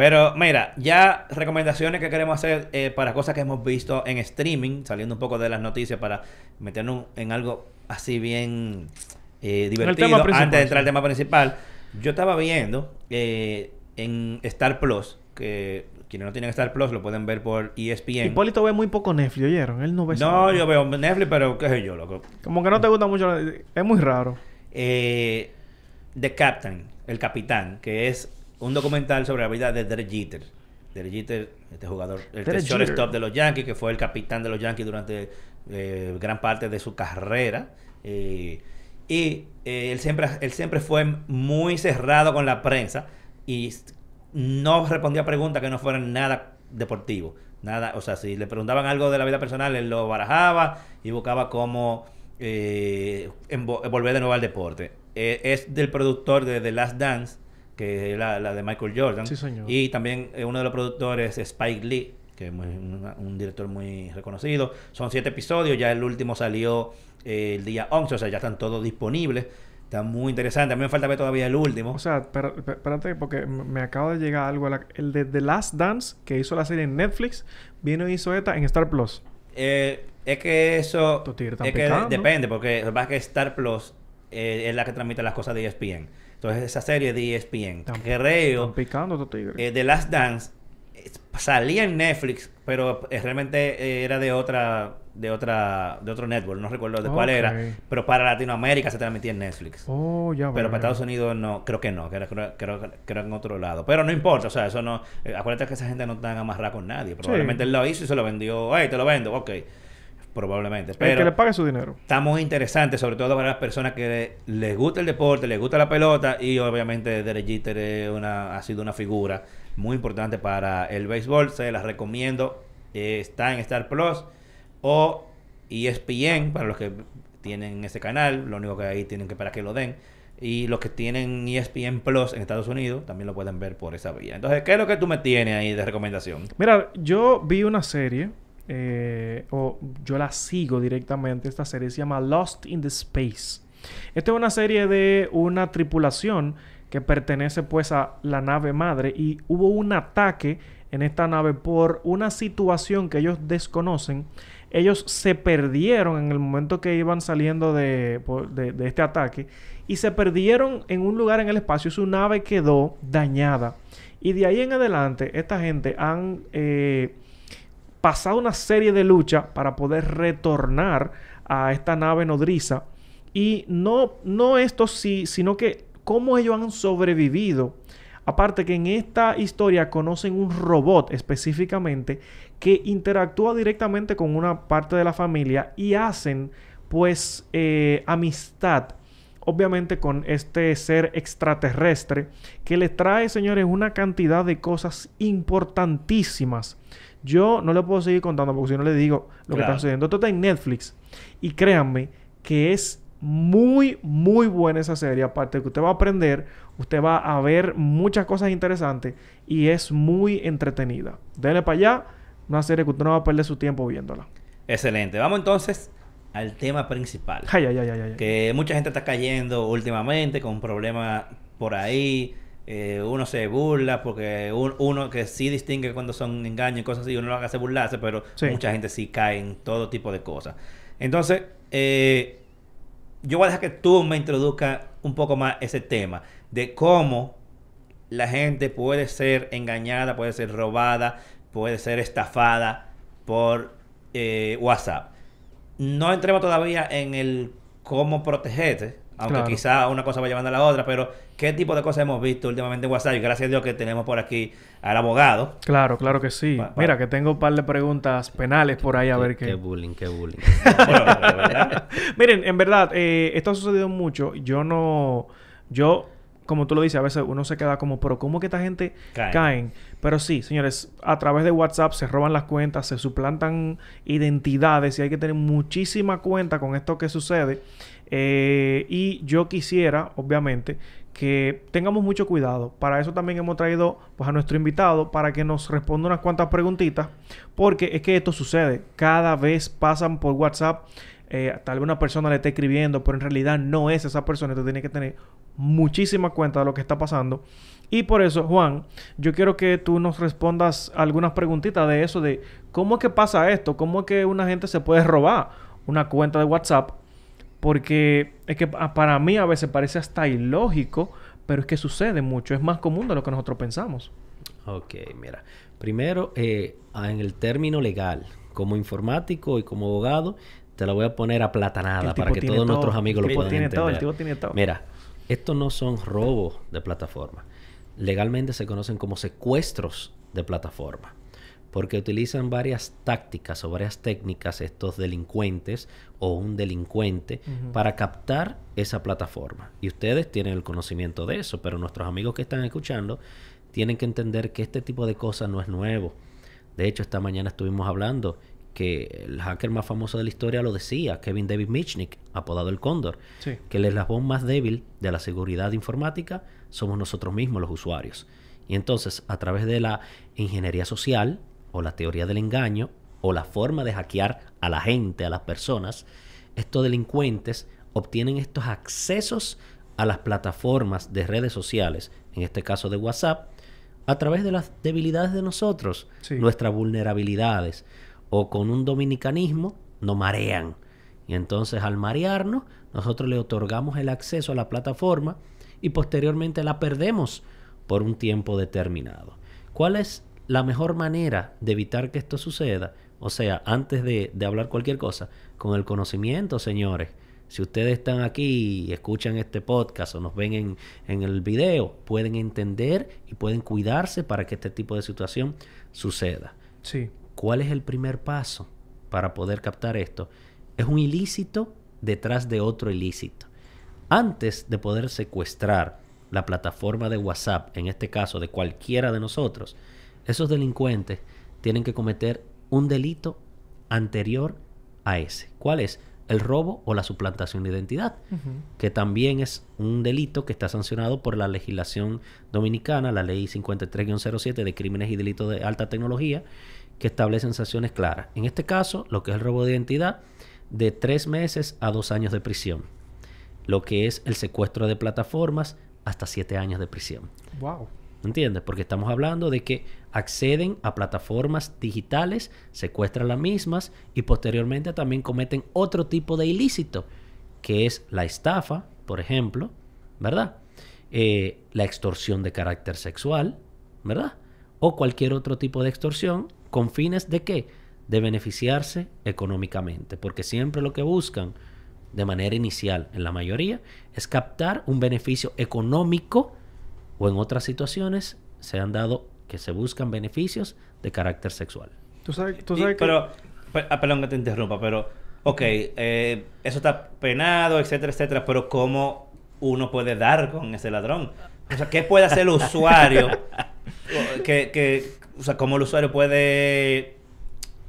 Speaker 2: Pero mira, ya recomendaciones que queremos hacer eh, para cosas que hemos visto en streaming, saliendo un poco de las noticias para meternos en algo así bien eh, divertido antes de entrar al tema principal. Yo estaba viendo eh, en Star Plus, que quienes no tienen Star Plus lo pueden ver por ESPN.
Speaker 1: Hipólito ve muy poco Netflix, ¿oyeron? Él no ve
Speaker 2: No, yo veo Netflix, pero qué sé yo, loco.
Speaker 1: Como que no te gusta mucho. Es muy raro.
Speaker 2: eh, The Captain, el capitán, que es un documental sobre la vida de Derek Jeter. Derek Jeter, este jugador, el
Speaker 1: Derek
Speaker 2: shortstop de los Yankees, que fue el capitán de los Yankees durante eh, gran parte de su carrera. Eh, y eh, él, siempre, él siempre fue muy cerrado con la prensa y no respondía a preguntas que no fueran nada deportivo. Nada, o sea, si le preguntaban algo de la vida personal, él lo barajaba y buscaba cómo volver de nuevo al deporte. Es del productor de The Last Dance, que es la, la de Michael Jordan.
Speaker 1: Sí, señor.
Speaker 2: Y también eh, uno de los productores es Spike Lee, que es muy- un director muy reconocido. Son siete episodios, ya el último salió eh, el día 11, o sea, ya están todos disponibles. Está muy interesante. A mí me falta ver todavía el último.
Speaker 1: O sea, espérate, porque me acaba de llegar algo. la- el de The Last Dance, que hizo la serie en Netflix, vino y hizo esta en Star Plus.
Speaker 2: Eh, Es que eso... Es que depende, porque lo que pasa es que Star Plus eh, es la que transmite las cosas de ESPN. Entonces, esa serie de ESPN,
Speaker 1: Están-
Speaker 2: creo...
Speaker 1: Están picando estos tigres.
Speaker 2: Eh, The Last Dance eh, salía en Netflix, pero eh, realmente eh, era de otra, de otra, de otro network, no recuerdo de cuál era, pero para Latinoamérica se transmitía en Netflix.
Speaker 1: oh, ya
Speaker 2: Pero para Estados Unidos no, creo que no, que era, creo, creo, creo en otro lado. Pero no importa, o sea, eso no. eh, acuérdate que esa gente no está amarrada con nadie. Probablemente él lo hizo y se lo vendió. ¡Ay, te lo vendo! Ok, probablemente.
Speaker 1: El que le
Speaker 2: Pero
Speaker 1: pague su dinero.
Speaker 2: está muy interesante, sobre todo para las personas que les gusta el deporte, les gusta la pelota y obviamente Derek Jeter es una, ha sido una figura muy importante para el béisbol. Se las recomiendo. Eh, está en Star Plus o ESPN para los que tienen ese canal. Lo único que ahí tienen que para que lo den. Y los que tienen ESPN Plus en Estados Unidos también lo pueden ver por esa vía. Entonces, ¿qué es lo que tú me tienes ahí de recomendación?
Speaker 1: Mira, yo vi una serie, eh, o yo la sigo directamente, esta serie se llama Lost in the Space. Esta es una serie de una tripulación que pertenece pues a la nave madre y hubo un ataque en esta nave por una situación que ellos desconocen. Ellos se perdieron en el momento que iban saliendo de, de este ataque y se perdieron en un lugar en el espacio. Su nave quedó dañada. Y de ahí en adelante, esta gente han eh, pasado una serie de luchas para poder retornar a esta nave nodriza. Y no, no esto sí, sino que cómo ellos han sobrevivido. Aparte que en esta historia conocen un robot específicamente que interactúa directamente con una parte de la familia y hacen pues eh, amistad obviamente con este ser extraterrestre que le trae, señores, una cantidad de cosas importantísimas. Yo no le puedo seguir contando porque si no le digo lo que está sucediendo. Esto está en Netflix y créanme que es muy, muy buena esa serie. Aparte de que usted va a aprender, usted va a ver muchas cosas interesantes y es muy entretenida. Denle para allá, una serie que usted no va a perder su tiempo viéndola.
Speaker 2: Excelente. Vamos entonces al tema principal.
Speaker 1: Ay, ay, ay, ay, ay.
Speaker 2: que mucha gente está cayendo últimamente con problemas por ahí. Eh, uno se burla porque un- uno que sí distingue cuando son engaños y cosas así, uno lo hace burlarse, pero
Speaker 1: Sí.
Speaker 2: mucha gente sí cae en todo tipo de cosas. Entonces, eh, yo voy a dejar que tú me introduzcas un poco más ese tema de cómo la gente puede ser engañada, puede ser robada, puede ser estafada por eh, WhatsApp. No entremos todavía en el cómo protegerte, aunque
Speaker 1: Claro.
Speaker 2: quizá una cosa va llevando a la otra, pero ¿qué tipo de cosas hemos visto últimamente en WhatsApp? Y gracias a Dios que tenemos por aquí al abogado.
Speaker 1: Claro, claro que sí.
Speaker 2: Pa- pa-
Speaker 1: Mira, que tengo un par de preguntas penales por ahí a ver
Speaker 3: qué
Speaker 1: qué.
Speaker 3: bullying, qué bullying. <laughs>
Speaker 2: Bueno. <laughs>
Speaker 1: Miren, en verdad, eh, esto ha sucedido mucho. Yo no. Yo, como tú lo dices, a veces uno se queda como, pero ¿cómo que esta gente
Speaker 2: Caen.
Speaker 1: caen? Pero sí, señores, a través de WhatsApp se roban las cuentas, se suplantan identidades y hay que tener muchísima cuenta con esto que sucede. Eh, y yo quisiera, obviamente, que tengamos mucho cuidado. Para eso también hemos traído pues, a nuestro invitado para que nos responda unas cuantas preguntitas. Porque es que esto sucede. Cada vez pasan por WhatsApp. eh, tal vez una persona le esté escribiendo, pero en realidad no es esa persona. Entonces tiene que tener muchísima cuenta de lo que está pasando. Y por eso, Juan, yo quiero que tú nos respondas algunas preguntitas de eso, de cómo es que pasa esto, cómo es que una gente se puede robar una cuenta de WhatsApp porque es que pa- para mí a veces parece hasta ilógico, pero es que sucede mucho, es más común de lo que nosotros pensamos.
Speaker 3: Ok, mira. Primero, eh, ah, en el término legal, como informático y como abogado, te la voy a poner aplatanada para que todos
Speaker 1: todo,
Speaker 3: nuestros amigos
Speaker 1: el
Speaker 3: lo puedan
Speaker 1: tiene
Speaker 3: entender.
Speaker 1: todo, el tipo tiene todo.
Speaker 3: Mira, estos no son robos de plataforma. Legalmente se conocen como secuestros de plataforma. Porque utilizan varias tácticas o varias técnicas estos delincuentes o un delincuente para captar esa plataforma. Y ustedes tienen el conocimiento de eso, pero nuestros amigos que están escuchando tienen que entender que este tipo de cosas no es nuevo. De hecho, esta mañana estuvimos hablando que el hacker más famoso de la historia lo decía, Kevin David Mitchnick, apodado el Cóndor,
Speaker 1: Sí.
Speaker 3: que el eslabón más débil de la seguridad informática somos nosotros mismos los usuarios. Y entonces, a través de la ingeniería social o la teoría del engaño o la forma de hackear a la gente, a las personas, estos delincuentes obtienen estos accesos a las plataformas de redes sociales, en este caso de WhatsApp, a través de las debilidades de nosotros,
Speaker 1: Sí.
Speaker 3: nuestras vulnerabilidades, o con un dominicanismo nos marean. Y entonces al marearnos, nosotros le otorgamos el acceso a la plataforma y posteriormente la perdemos por un tiempo determinado. ¿Cuál es la mejor manera de evitar que esto suceda? O sea, antes de, de hablar cualquier cosa, con el conocimiento, señores. Si ustedes están aquí y escuchan este podcast o nos ven en, en, el video, pueden entender y pueden cuidarse para que este tipo de situación suceda.
Speaker 1: Sí.
Speaker 3: ¿Cuál es el primer paso para poder captar esto? Es un ilícito detrás de otro ilícito. Antes de poder secuestrar la plataforma de WhatsApp, en este caso de cualquiera de nosotros, esos delincuentes tienen que cometer un delito anterior a ese. ¿Cuál es? el robo o la suplantación de identidad, uh -huh. que también es un delito que está sancionado por la legislación dominicana, la ley 53-07 de crímenes y delitos de alta tecnología, que establecen sanciones claras. En este caso, lo que es el robo de identidad, de tres meses a dos años de prisión. Lo que es el secuestro de plataformas, hasta siete años de prisión.
Speaker 1: Wow.
Speaker 3: ¿Entiendes? Porque estamos hablando de que acceden a plataformas digitales, secuestran las mismas y posteriormente también cometen otro tipo de ilícito, que es la estafa, por ejemplo, ¿verdad? Eh, la extorsión de carácter sexual, ¿verdad? O cualquier otro tipo de extorsión con fines de qué? De beneficiarse económicamente, porque siempre lo que buscan de manera inicial, en la mayoría, es captar un beneficio económico o en otras situaciones se han dado que se buscan beneficios de carácter sexual.
Speaker 1: Tú sabes, tú sabes
Speaker 2: y, Pero, ah, perdón que te interrumpa, pero, ok, eh, eso está penado, etcétera, etcétera, pero ¿cómo uno puede dar con ese ladrón? O sea, ¿qué puede hacer el usuario? <laughs> que, que, o sea, ¿cómo el usuario puede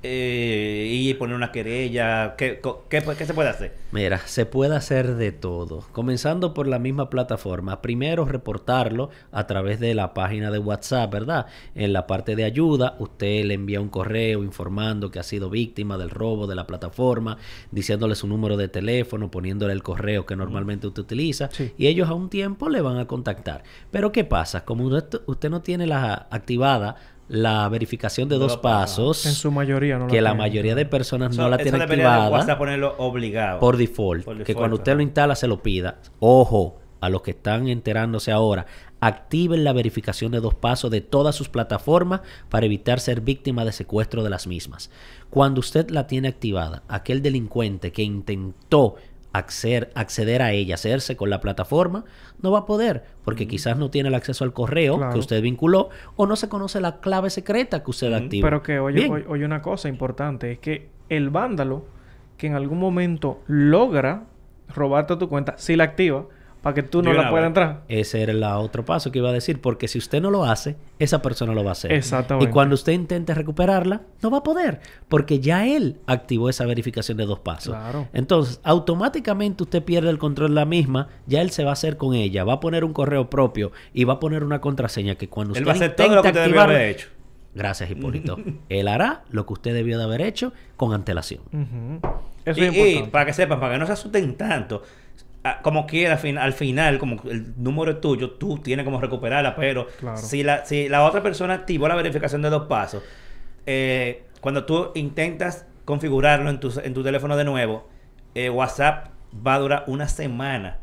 Speaker 2: eh, y poner una querella? ¿Qué, qué, ¿Qué, se puede hacer?
Speaker 3: Mira, se puede hacer de todo. Comenzando por la misma plataforma. Primero, reportarlo a través de la página de WhatsApp, ¿verdad? En la parte de ayuda, usted le envía un correo informando que ha sido víctima del robo de la plataforma, diciéndole su número de teléfono, poniéndole el correo que normalmente usted utiliza. Sí. Y ellos a un tiempo le van a contactar. Pero ¿qué pasa? Como usted, usted no tiene la activada la verificación de dos pasos.
Speaker 1: En su mayoría no
Speaker 3: Que la, mayoría de personas so, no la tienen activada.
Speaker 2: WhatsApp ponerlo obligado.
Speaker 3: Por default, por default. Que cuando usted lo instala se lo pida. Ojo, a los que están enterándose ahora, activen la verificación de dos pasos de todas sus plataformas para evitar ser víctima de secuestro de las mismas. Cuando usted la tiene activada, aquel delincuente que intentó acceder, acceder a ella, hacerse con la plataforma, no va a poder, porque mm. quizás no tiene el acceso al correo claro. que usted vinculó o no se conoce la clave secreta que usted mm. activa.
Speaker 1: Pero que oye, oye, oye, una cosa importante, es que el vándalo que en algún momento logra robarte tu cuenta, si la activa, para que tú no la puedas entrar.
Speaker 3: Ese era el otro paso que iba a decir, porque si usted no lo hace, esa persona lo va a hacer.
Speaker 1: Exactamente.
Speaker 3: Y cuando usted intente recuperarla, no va a poder, porque ya él activó esa verificación de dos pasos.
Speaker 1: Claro.
Speaker 3: Entonces, automáticamente usted pierde el control de la misma, ya él se va a hacer con ella, va a poner un correo propio y va a poner una contraseña que cuando usted
Speaker 2: él va a hacer todo lo que usted debió haber hecho.
Speaker 3: Gracias, Hipólito. <laughs> él hará lo que usted debió de haber hecho con antelación.
Speaker 1: Uh -huh. Eso
Speaker 2: y,
Speaker 1: es importante.
Speaker 2: y para que sepan, para que no se asusten tanto, como quiera, al final, como el número es tuyo, tú tienes como recuperarla, pero
Speaker 1: claro.
Speaker 2: si, la, si la otra persona activó la verificación de dos pasos, eh, cuando tú intentas configurarlo en tu, en tu teléfono de nuevo, eh, WhatsApp va a durar una semana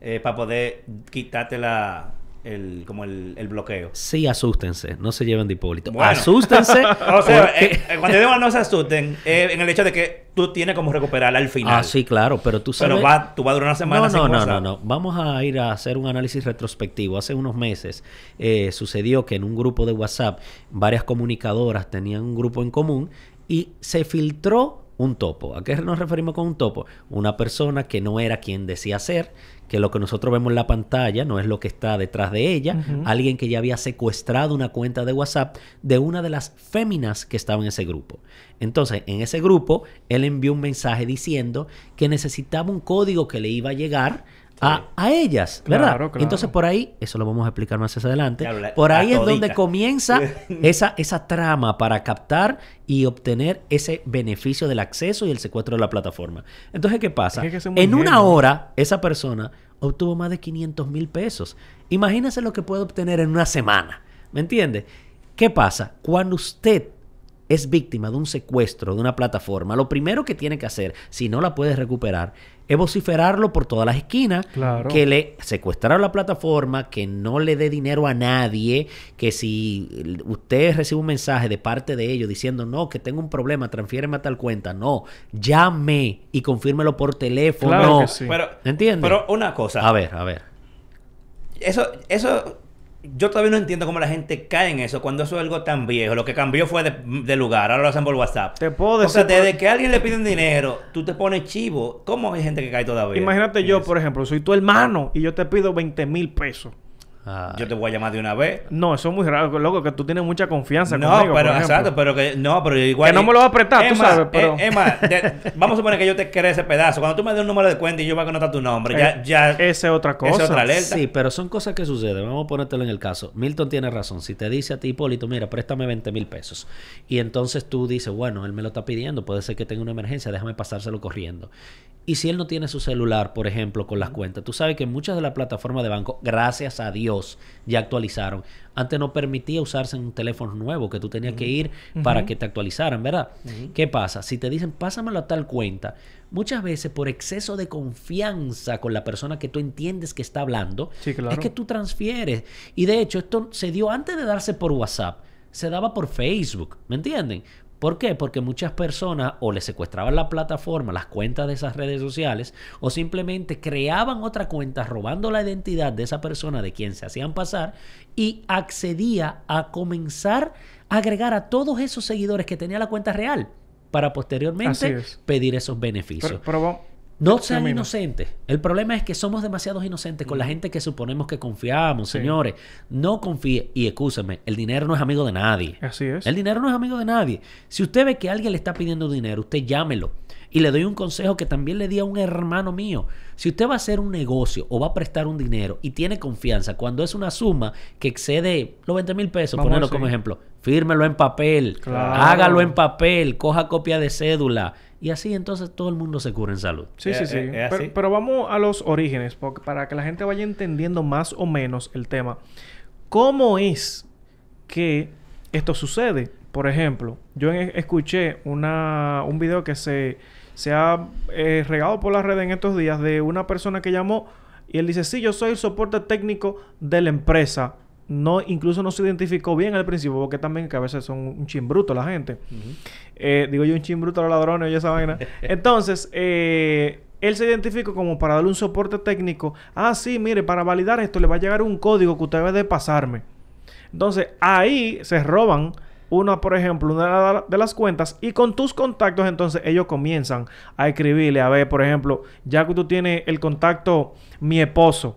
Speaker 2: eh, para poder quitarte la, el, como el, el, bloqueo.
Speaker 3: Sí, asústense, no se lleven de Hipólito. Bueno. Asústense. <laughs>
Speaker 2: o sea, porque... eh, cuando digo no se asusten, eh, en el hecho de que tú tienes como recuperarla al final.
Speaker 3: Ah, sí, claro, pero tú sabes.
Speaker 2: Pero va, tú vas a durar una semana.
Speaker 3: No, no, no, no, no. Vamos a ir a hacer un análisis retrospectivo. Hace unos meses eh, sucedió que en un grupo de WhatsApp varias comunicadoras tenían un grupo en común y se filtró un topo. ¿A qué nos referimos con un topo? Una persona que no era quien decía ser, que lo que nosotros vemos en la pantalla no es lo que está detrás de ella, uh -huh. alguien que ya había secuestrado una cuenta de WhatsApp de una de las féminas que estaba en ese grupo. Entonces, en ese grupo, él envió un mensaje diciendo que necesitaba un código que le iba a llegar a, a, ellas, ¿verdad?
Speaker 1: Claro, claro.
Speaker 3: Entonces por ahí, eso lo vamos a explicar más hacia adelante, claro, la, por ahí es donde comienza <laughs> esa, esa trama para captar y obtener ese beneficio del acceso y el secuestro de la plataforma. Entonces, ¿qué pasa? Es que es en una hora, esa persona obtuvo más de 500 mil pesos. Imagínense lo que puede obtener en una semana, ¿me entiende? ¿Qué pasa? Cuando usted es víctima de un secuestro de una plataforma, lo primero que tiene que hacer, si no la puedes recuperar, es vociferarlo por todas las esquinas,
Speaker 1: Claro.
Speaker 3: que le secuestraron la plataforma, que no le dé dinero a nadie, que si usted recibe un mensaje de parte de ellos diciendo, no, que tengo un problema, transfiéreme a tal cuenta, no, llame y confírmelo por teléfono.
Speaker 1: Claro que sí.
Speaker 2: Pero,
Speaker 3: ¿Entiendes?
Speaker 2: Pero una cosa.
Speaker 3: A ver, a ver.
Speaker 2: Eso, eso, yo todavía no entiendo cómo la gente cae en eso cuando eso es algo tan viejo. Lo que cambió fue de, de lugar, ahora lo hacen por WhatsApp.
Speaker 1: Te puedo
Speaker 2: O sea,
Speaker 1: decir por-
Speaker 2: desde que a alguien le piden dinero, tú te pones chivo. ¿Cómo hay gente que cae todavía?
Speaker 1: Imagínate yo,
Speaker 2: eso?
Speaker 1: por ejemplo, soy tu hermano y yo te pido 20 mil pesos.
Speaker 3: Ay.
Speaker 2: Yo te voy a llamar de una vez.
Speaker 1: No, eso es muy raro, loco, que tú tienes mucha confianza
Speaker 2: No,
Speaker 1: conmigo.
Speaker 2: pero
Speaker 1: por ejemplo.
Speaker 2: exacto, pero que no, pero igual.
Speaker 1: Que no me lo va a prestar, tú
Speaker 2: Es más,
Speaker 1: sabes, pero-
Speaker 2: eh, más, de- <laughs> vamos a suponer que yo te quiera ese pedazo. Cuando tú me des un número de cuenta y yo voy a anotar tu nombre, ya,
Speaker 1: Eh,
Speaker 2: ya.
Speaker 1: esa es otra cosa.
Speaker 2: Esa es otra alerta.
Speaker 3: Sí, pero son cosas que suceden. Vamos a ponértelo en el caso. Milton tiene razón. Si te dice a ti, Hipólito, mira, préstame 20 mil pesos. Y entonces tú dices, bueno, él me lo está pidiendo, puede ser que tenga una emergencia, déjame pasárselo corriendo. Y si él no tiene su celular, por ejemplo, con las cuentas, tú sabes que muchas de las plataformas de banco, gracias a Dios, ya actualizaron. Antes no permitía usarse en un teléfono nuevo, que tú tenías que ir para que te actualizaran, ¿verdad? ¿Qué pasa? Si te dicen, pásamelo a tal cuenta, muchas veces por exceso de confianza con la persona que tú entiendes que está hablando,
Speaker 1: Sí, claro.
Speaker 3: es que tú transfieres. Y de hecho, esto se dio antes de darse por WhatsApp, se daba por Facebook, ¿me entienden? ¿Por qué? Porque muchas personas o le secuestraban la plataforma, las cuentas de esas redes sociales, o simplemente creaban otra cuenta robando la identidad de esa persona de quien se hacían pasar y accedía a comenzar a agregar a todos esos seguidores que tenía la cuenta real para posteriormente
Speaker 1: es.
Speaker 3: pedir esos beneficios.
Speaker 1: Pero,
Speaker 3: No sean inocentes. El problema es que somos demasiados inocentes con la gente que suponemos que confiamos,
Speaker 1: Sí.
Speaker 3: señores. No confíe. Y escúcheme, el dinero no es amigo de nadie.
Speaker 1: Así es.
Speaker 3: El dinero no es amigo de nadie. Si usted ve que alguien le está pidiendo dinero, usted llámelo. Y le doy un consejo que también le di a un hermano mío. Si usted va a hacer un negocio o va a prestar un dinero y tiene confianza, cuando es una suma que excede los 20 mil pesos,
Speaker 1: Vamos
Speaker 3: ponerlo como ejemplo, fírmelo en papel,
Speaker 1: Claro.
Speaker 3: hágalo en papel, coja copia de cédula. Y así entonces todo el mundo se cura en salud.
Speaker 1: Sí,
Speaker 2: Eh,
Speaker 1: sí, sí.
Speaker 2: eh,
Speaker 1: pero, vamos a los orígenes, porque para que la gente vaya entendiendo más o menos el tema. ¿Cómo es que esto sucede? Por ejemplo, yo escuché una, un video que se, se ha eh, regado por las redes en estos días de una persona que llamó y él dice, sí, yo soy el soporte técnico de la empresa. No, incluso no se identificó bien al principio, porque también que a veces son un chimbruto la gente. Eh, digo yo un chimbruto a los ladrones y esa vaina. <laughs> Entonces, eh, él se identificó como para darle un soporte técnico. Ah, sí, mire, para validar esto le va a llegar un código que usted debe de pasarme. Entonces, ahí se roban una, por ejemplo, una de las cuentas y con tus contactos, entonces ellos comienzan a escribirle, a ver, por ejemplo, ya que tú tienes el contacto mi esposo,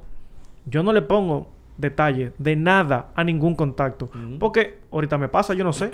Speaker 1: yo no le pongo detalle de nada a ningún contacto, porque ahorita me pasa, yo no sé,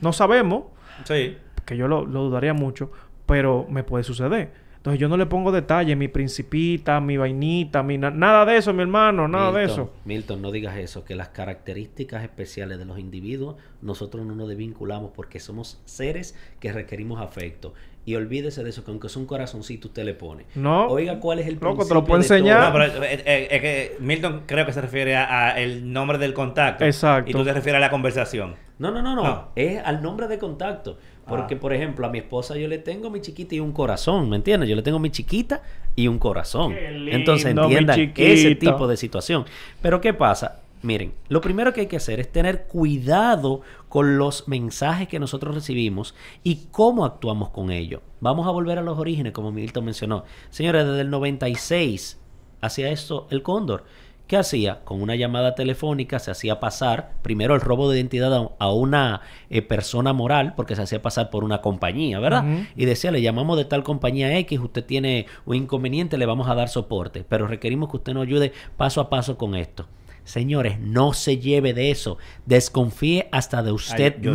Speaker 1: no sabemos,
Speaker 2: Sí.
Speaker 1: que yo lo, lo dudaría mucho, pero me puede suceder. Entonces yo no le pongo detalle, mi principita, mi vainita, mi na- nada de eso, mi hermano, nada de eso.
Speaker 3: Milton, no digas eso, que las características especiales de los individuos nosotros no nos desvinculamos porque somos seres que requerimos afecto. Y olvídese de eso, que aunque es un corazoncito usted le pone.
Speaker 1: No.
Speaker 3: Oiga, ¿cuál es el
Speaker 1: Loco, te lo puedo enseñar.
Speaker 2: No, pero eh, eh, es que Milton creo que se refiere a, a el nombre del contacto.
Speaker 1: Exacto.
Speaker 2: Y tú te refieres a la conversación.
Speaker 3: No, no, no, no,
Speaker 2: No.
Speaker 3: Es al nombre de contacto. Porque,
Speaker 2: Ah.
Speaker 3: por ejemplo, a mi esposa yo le tengo mi chiquita y un corazón, ¿me entiendes? Yo le tengo mi chiquita y un corazón.
Speaker 1: Qué lindo,
Speaker 3: Entonces
Speaker 1: mi
Speaker 3: entiendan ese tipo de situación. Pero ¿qué pasa? Miren, lo primero que hay que hacer es tener cuidado con los mensajes que nosotros recibimos y cómo actuamos con ellos. Vamos a volver a los orígenes, como Milton mencionó. Señores, desde el 96 hacía esto el Cóndor. ¿Qué hacía? Con una llamada telefónica se hacía pasar primero el robo de identidad a, una eh, persona moral, porque se hacía pasar por una compañía, ¿verdad? Y decía, le llamamos de tal compañía X, usted tiene un inconveniente, le vamos a dar soporte, pero requerimos que usted nos ayude paso a paso con esto. Señores, no se lleve de eso. Desconfíe hasta de usted
Speaker 2: Ay, yo soy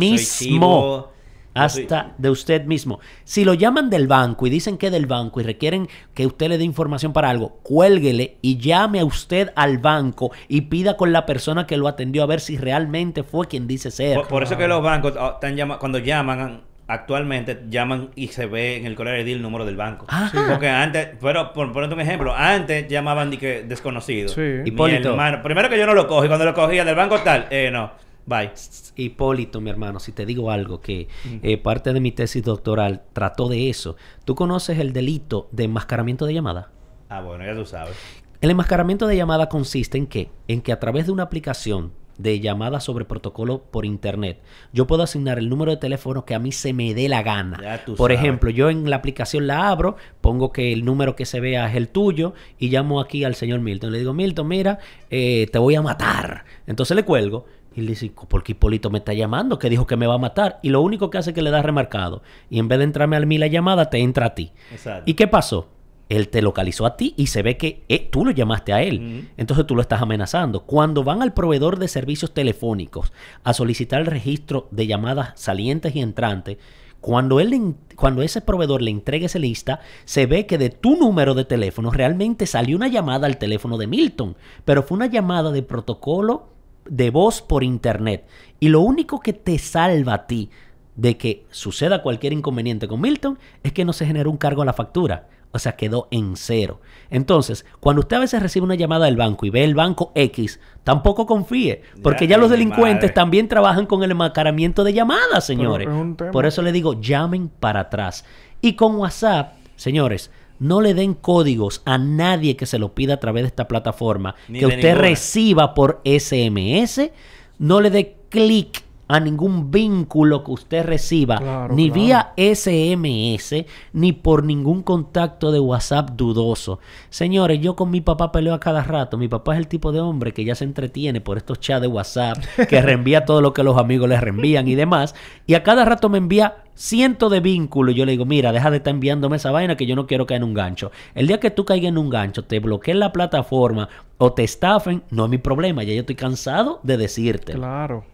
Speaker 3: mismo. hasta
Speaker 2: soy-
Speaker 3: de usted mismo. Si lo llaman del banco y dicen que es del banco y requieren que usted le dé información para algo, cuélguele y llame a usted al banco y pida con la persona que lo atendió a ver si realmente fue quien dice ser.
Speaker 2: Por, por eso que los bancos ah, están llama- cuando llaman actualmente llaman y se ve en el Caller ID el número del banco.
Speaker 3: Ah. Sí.
Speaker 2: Porque antes, pero por ponerte un ejemplo, antes llamaban de que desconocido.
Speaker 1: Sí.
Speaker 2: Mi
Speaker 3: Hipólito.
Speaker 2: hermano, primero que yo no lo cogí, cuando lo cogía del banco tal, eh, no. Bye.
Speaker 3: Hipólito, mi hermano, si te digo algo, que eh, parte de mi tesis doctoral trató de eso. ¿Tú conoces el delito de enmascaramiento de llamada?
Speaker 2: Ah, bueno, ya tú sabes.
Speaker 3: El enmascaramiento de llamada consiste en que, en que a través de una aplicación de llamada sobre protocolo por internet, yo puedo asignar el número de teléfono que a mí se me dé la gana. Por
Speaker 2: sabes.
Speaker 3: ejemplo, yo en la aplicación la abro, pongo que el número que se vea es el tuyo y llamo aquí al señor Milton. Le digo, Milton, mira, eh, te voy a matar. Entonces le cuelgo. Y le dice, ¿por qué Hipólito me está llamando? Que dijo que me va a matar. Y lo único que hace es que le da remarcado. Y en vez de entrarme a mí la llamada, te entra a ti.
Speaker 2: Exacto.
Speaker 3: ¿Y qué pasó? Él te localizó a ti y se ve que eh, tú lo llamaste a él. Entonces tú lo estás amenazando. Cuando van al proveedor de servicios telefónicos a solicitar el registro de llamadas salientes y entrantes, cuando, él, cuando ese proveedor le entregue esa lista, se ve que de tu número de teléfono realmente salió una llamada al teléfono de Milton, pero fue una llamada de protocolo de voz por internet. Y lo único que te salva a ti de que suceda cualquier inconveniente con Milton es que no se generó un cargo a la factura. O sea, quedó en cero. Entonces, cuando usted a veces recibe una llamada del banco y ve el banco X, tampoco confíe, porque ya,
Speaker 2: Ya,
Speaker 3: los delincuentes
Speaker 2: madre.
Speaker 3: también trabajan con el enmascaramiento de llamadas, señores. Por eso le digo, llamen para atrás. Y con WhatsApp, señores, no le den códigos a nadie que se lo pida a través de esta plataforma
Speaker 2: Ni
Speaker 3: que usted
Speaker 2: ninguna.
Speaker 3: reciba por SMS. No le dé clic a ningún vínculo que usted reciba,
Speaker 1: Claro,
Speaker 3: ni
Speaker 1: claro.
Speaker 3: vía SMS, ni por ningún contacto de WhatsApp dudoso. Señores, yo con mi papá peleo a cada rato. Mi papá es el tipo de hombre que ya se entretiene por estos chats de WhatsApp, que <laughs> reenvía todo lo que los amigos le reenvían y demás. Y a cada rato me envía cientos de vínculos. Yo le digo, mira, deja de estar enviándome esa vaina que yo no quiero caer en un gancho. El día que tú caigas en un gancho, te bloqueen la plataforma o te estafen, no es mi problema. Ya yo estoy cansado de decírtelo
Speaker 1: Claro.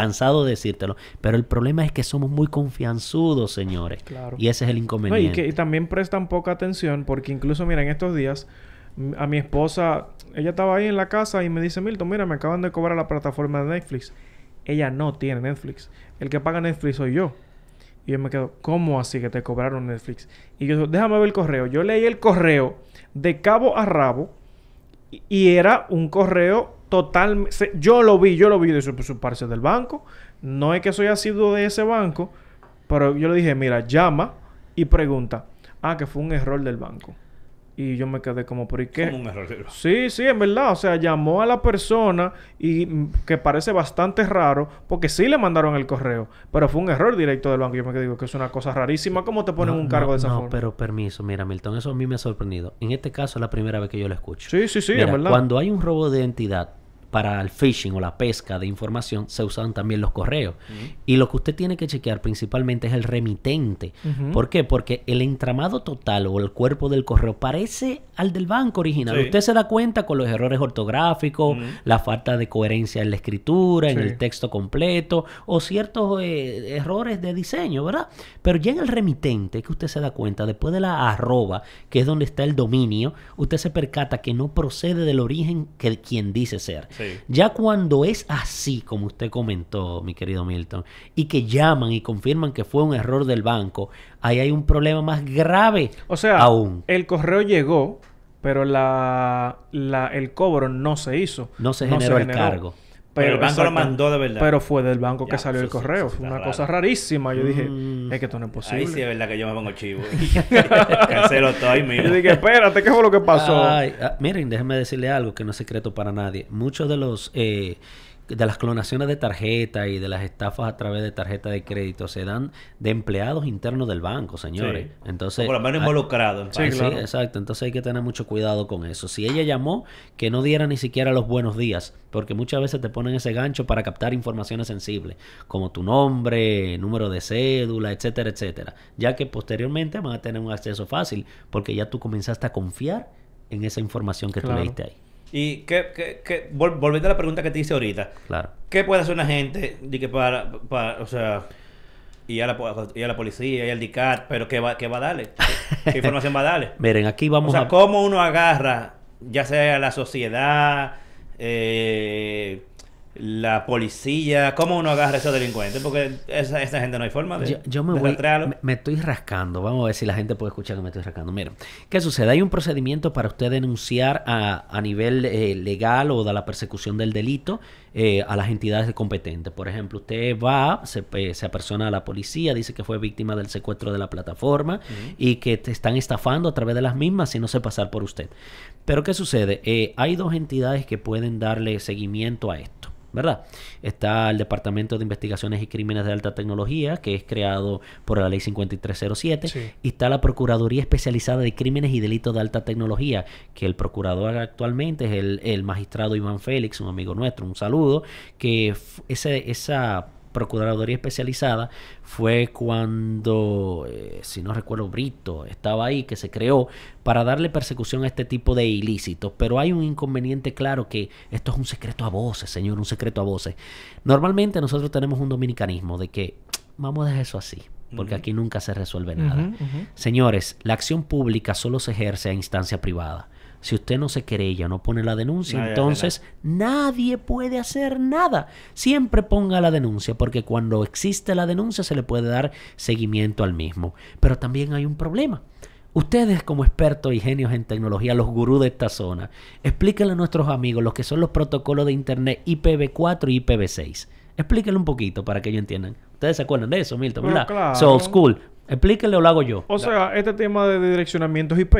Speaker 3: Cansado de decírtelo. Pero el problema es que somos muy confianzudos, señores.
Speaker 1: Claro.
Speaker 3: Y ese es el
Speaker 1: No, y,
Speaker 3: inconveniente.
Speaker 1: que, y también prestan poca atención porque incluso, mira, en estos días a mi esposa, ella estaba ahí en la casa y me dice, Milton, mira, me acaban de cobrar la plataforma de Netflix. Ella no tiene Netflix. El que paga Netflix soy yo. Y yo me quedo, ¿cómo así que te cobraron Netflix? Y yo, déjame ver el correo. Yo leí el correo de cabo a rabo y- y era un correo total. se- Yo lo vi, yo lo vi de su, su parece del banco. No es que soy asiduo de ese banco, pero yo le dije, mira, llama y pregunta. Ah, que fue un error del banco. Y yo me quedé como, ¿por qué?
Speaker 2: Como un error.
Speaker 1: Sí, sí, en verdad. O sea, llamó a la persona y mm, que parece bastante raro porque sí le mandaron el correo, pero fue un error directo del banco. Yo me quedé, digo que es una cosa rarísima. ¿Cómo te ponen
Speaker 3: No,
Speaker 1: un cargo
Speaker 3: no,
Speaker 1: de esa
Speaker 3: no,
Speaker 1: forma?
Speaker 3: pero permiso, mira, Milton, eso a mí me ha sorprendido. En este caso es la primera vez que yo lo escucho.
Speaker 1: Sí, sí, sí,
Speaker 3: Mira,
Speaker 1: en verdad.
Speaker 3: Cuando hay un robo de identidad para el phishing o la pesca de información, se usan también los correos. Y lo que usted tiene que chequear principalmente es el remitente. ¿Por qué? Porque el entramado total o el cuerpo del correo parece al del banco original.
Speaker 2: Sí.
Speaker 3: Usted se da cuenta con los errores ortográficos, la falta de coherencia en la escritura, en el texto completo o ciertos eh, errores de diseño, ¿verdad? Pero ya en el remitente que usted se da cuenta, después de la arroba, que es donde está el dominio, usted se percata que no procede del origen que quien dice ser.
Speaker 2: Sí.
Speaker 3: Ya cuando es así, como usted comentó, mi querido Milton, y que llaman y confirman que fue un error del banco, ahí hay un problema más grave
Speaker 1: O sea,
Speaker 3: aún.
Speaker 1: el correo llegó, pero la, la, el cobro no se hizo.
Speaker 3: No se generó el cargo.
Speaker 2: Pero el banco lo mandó de verdad.
Speaker 1: Pero fue del banco que salió el correo. Fue una
Speaker 2: raro.
Speaker 1: cosa rarísima. Yo dije,
Speaker 3: Mm.
Speaker 1: es que esto no es posible.
Speaker 2: Ahí sí es verdad que yo me pongo chivo. <laughs> <laughs> Cancelo todo ahí mismo.
Speaker 1: Yo dije, espérate, ¿qué fue lo que pasó?
Speaker 3: Ay, ah, miren, déjenme decirle algo que no es secreto para nadie. Muchos de los eh, de las clonaciones de tarjeta y de las estafas a través de tarjeta de crédito se dan de empleados internos del banco, señores.
Speaker 2: Sí.
Speaker 3: Entonces,
Speaker 2: por lo menos involucrado.
Speaker 1: Sí, claro.
Speaker 3: exacto. Entonces hay que tener mucho cuidado con eso. Si ella llamó, que no diera ni siquiera los buenos días, porque muchas veces te ponen ese gancho para captar informaciones sensibles, como tu nombre, número de cédula, etcétera, etcétera. Ya que posteriormente van a tener un acceso fácil, porque ya tú comenzaste a confiar en esa información que
Speaker 1: Claro.
Speaker 3: tú leíste ahí.
Speaker 2: Y que, que, que vol- volviendo a la pregunta que te hice ahorita,
Speaker 3: Claro.
Speaker 2: ¿qué puede hacer una gente de que para, para, o sea, y a la, y a la policía, y al DICAT, pero qué va, qué va a darle? ¿Qué, qué <laughs> información va a darle?
Speaker 3: Miren, aquí
Speaker 2: O
Speaker 3: vamos
Speaker 2: sea,
Speaker 3: a...
Speaker 2: cómo uno agarra, ya sea la sociedad, eh, la policía, ¿cómo uno agarra a esos delincuentes? Porque esa, esa gente no hay forma de,
Speaker 3: Yo, yo me
Speaker 2: de
Speaker 3: voy, me, me estoy rascando. Vamos a ver si la gente puede escuchar que me estoy rascando. Mira, ¿qué sucede? Hay un procedimiento para usted denunciar a, a nivel eh, legal o de la persecución del delito eh, a las entidades competentes. Por ejemplo, usted va, se, pe- se apersona a la policía, dice que fue víctima del secuestro de la plataforma y que te están estafando a través de las mismas sin no se pasar por usted. Pero ¿qué sucede? Eh, hay dos entidades que pueden darle seguimiento a esto. ¿Verdad? Está el Departamento de Investigaciones y Crímenes de Alta Tecnología, que es creado por la Ley 5307,
Speaker 1: Sí.
Speaker 3: y está la Procuraduría Especializada de Crímenes y Delitos de Alta Tecnología, que el procurador actualmente es el, el magistrado Iván Félix, un amigo nuestro, un saludo, que ese, esa Procuraduría Especializada fue cuando, eh, si no recuerdo, Brito estaba ahí, que se creó para darle persecución a este tipo de ilícitos. Pero hay un inconveniente claro que esto es un secreto a voces, señor, un secreto a voces. Normalmente nosotros tenemos un dominicanismo de que vamos a dejar eso así, porque aquí nunca se resuelve nada. Señores, la acción pública solo se ejerce a instancia privada. Si usted no se querella, no pone la denuncia,
Speaker 2: Nadie
Speaker 3: entonces nadie puede hacer nada. Siempre ponga la denuncia, porque cuando existe la denuncia se le puede dar seguimiento al mismo. Pero también hay un problema. Ustedes como expertos y genios en tecnología, los gurús de esta zona, explíquenle a nuestros amigos lo que son los protocolos de Internet IPv4 y IPv6. Explíquenle un poquito para que ellos entiendan. Ustedes se acuerdan de eso, Milton, ¿verdad?
Speaker 1: claro.
Speaker 3: So old school. Explíquenle o lo hago yo.
Speaker 1: O sea, este tema de direccionamientos IP,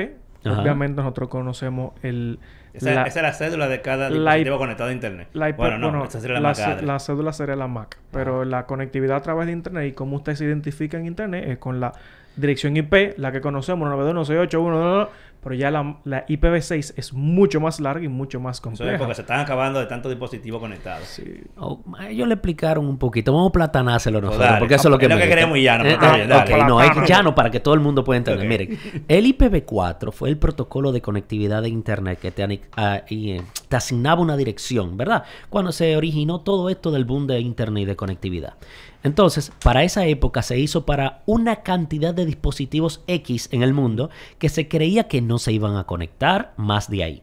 Speaker 3: Ajá.
Speaker 1: obviamente nosotros conocemos el...
Speaker 2: Esa,
Speaker 1: la-
Speaker 2: esa es la cédula de cada
Speaker 1: la
Speaker 2: dispositivo
Speaker 1: IP
Speaker 2: conectado a internet.
Speaker 1: La IP,
Speaker 2: bueno, no,
Speaker 1: bueno,
Speaker 2: esa sería la, cadre.
Speaker 1: la cédula sería la MAC, pero la conectividad a través de Internet y cómo usted se identifica en Internet es con la dirección IP, la que conocemos, 9216811, pero ya la, la IPv6 es mucho más larga y mucho más
Speaker 2: Eso es
Speaker 1: compleja.
Speaker 2: porque se están acabando de tantos dispositivos conectados.
Speaker 1: Sí.
Speaker 3: Oh, ellos le explicaron un poquito. Vamos a platanárselo nosotros,
Speaker 2: dale.
Speaker 3: porque eso es lo que
Speaker 2: Es lo que queremos y llano,
Speaker 3: Eh,
Speaker 2: está
Speaker 3: ah,
Speaker 2: bien, dale.
Speaker 3: ok, no, es llano para que todo el mundo pueda entender.
Speaker 2: Ok.
Speaker 3: Miren, el IPv4 fue el protocolo de conectividad de Internet que te, ah, y, eh, te asignaba una dirección, ¿verdad? Cuando se originó todo esto del boom de Internet y de conectividad. Entonces, para esa época se hizo para una cantidad de dispositivos X en el mundo que se creía que no se iban a conectar más de ahí.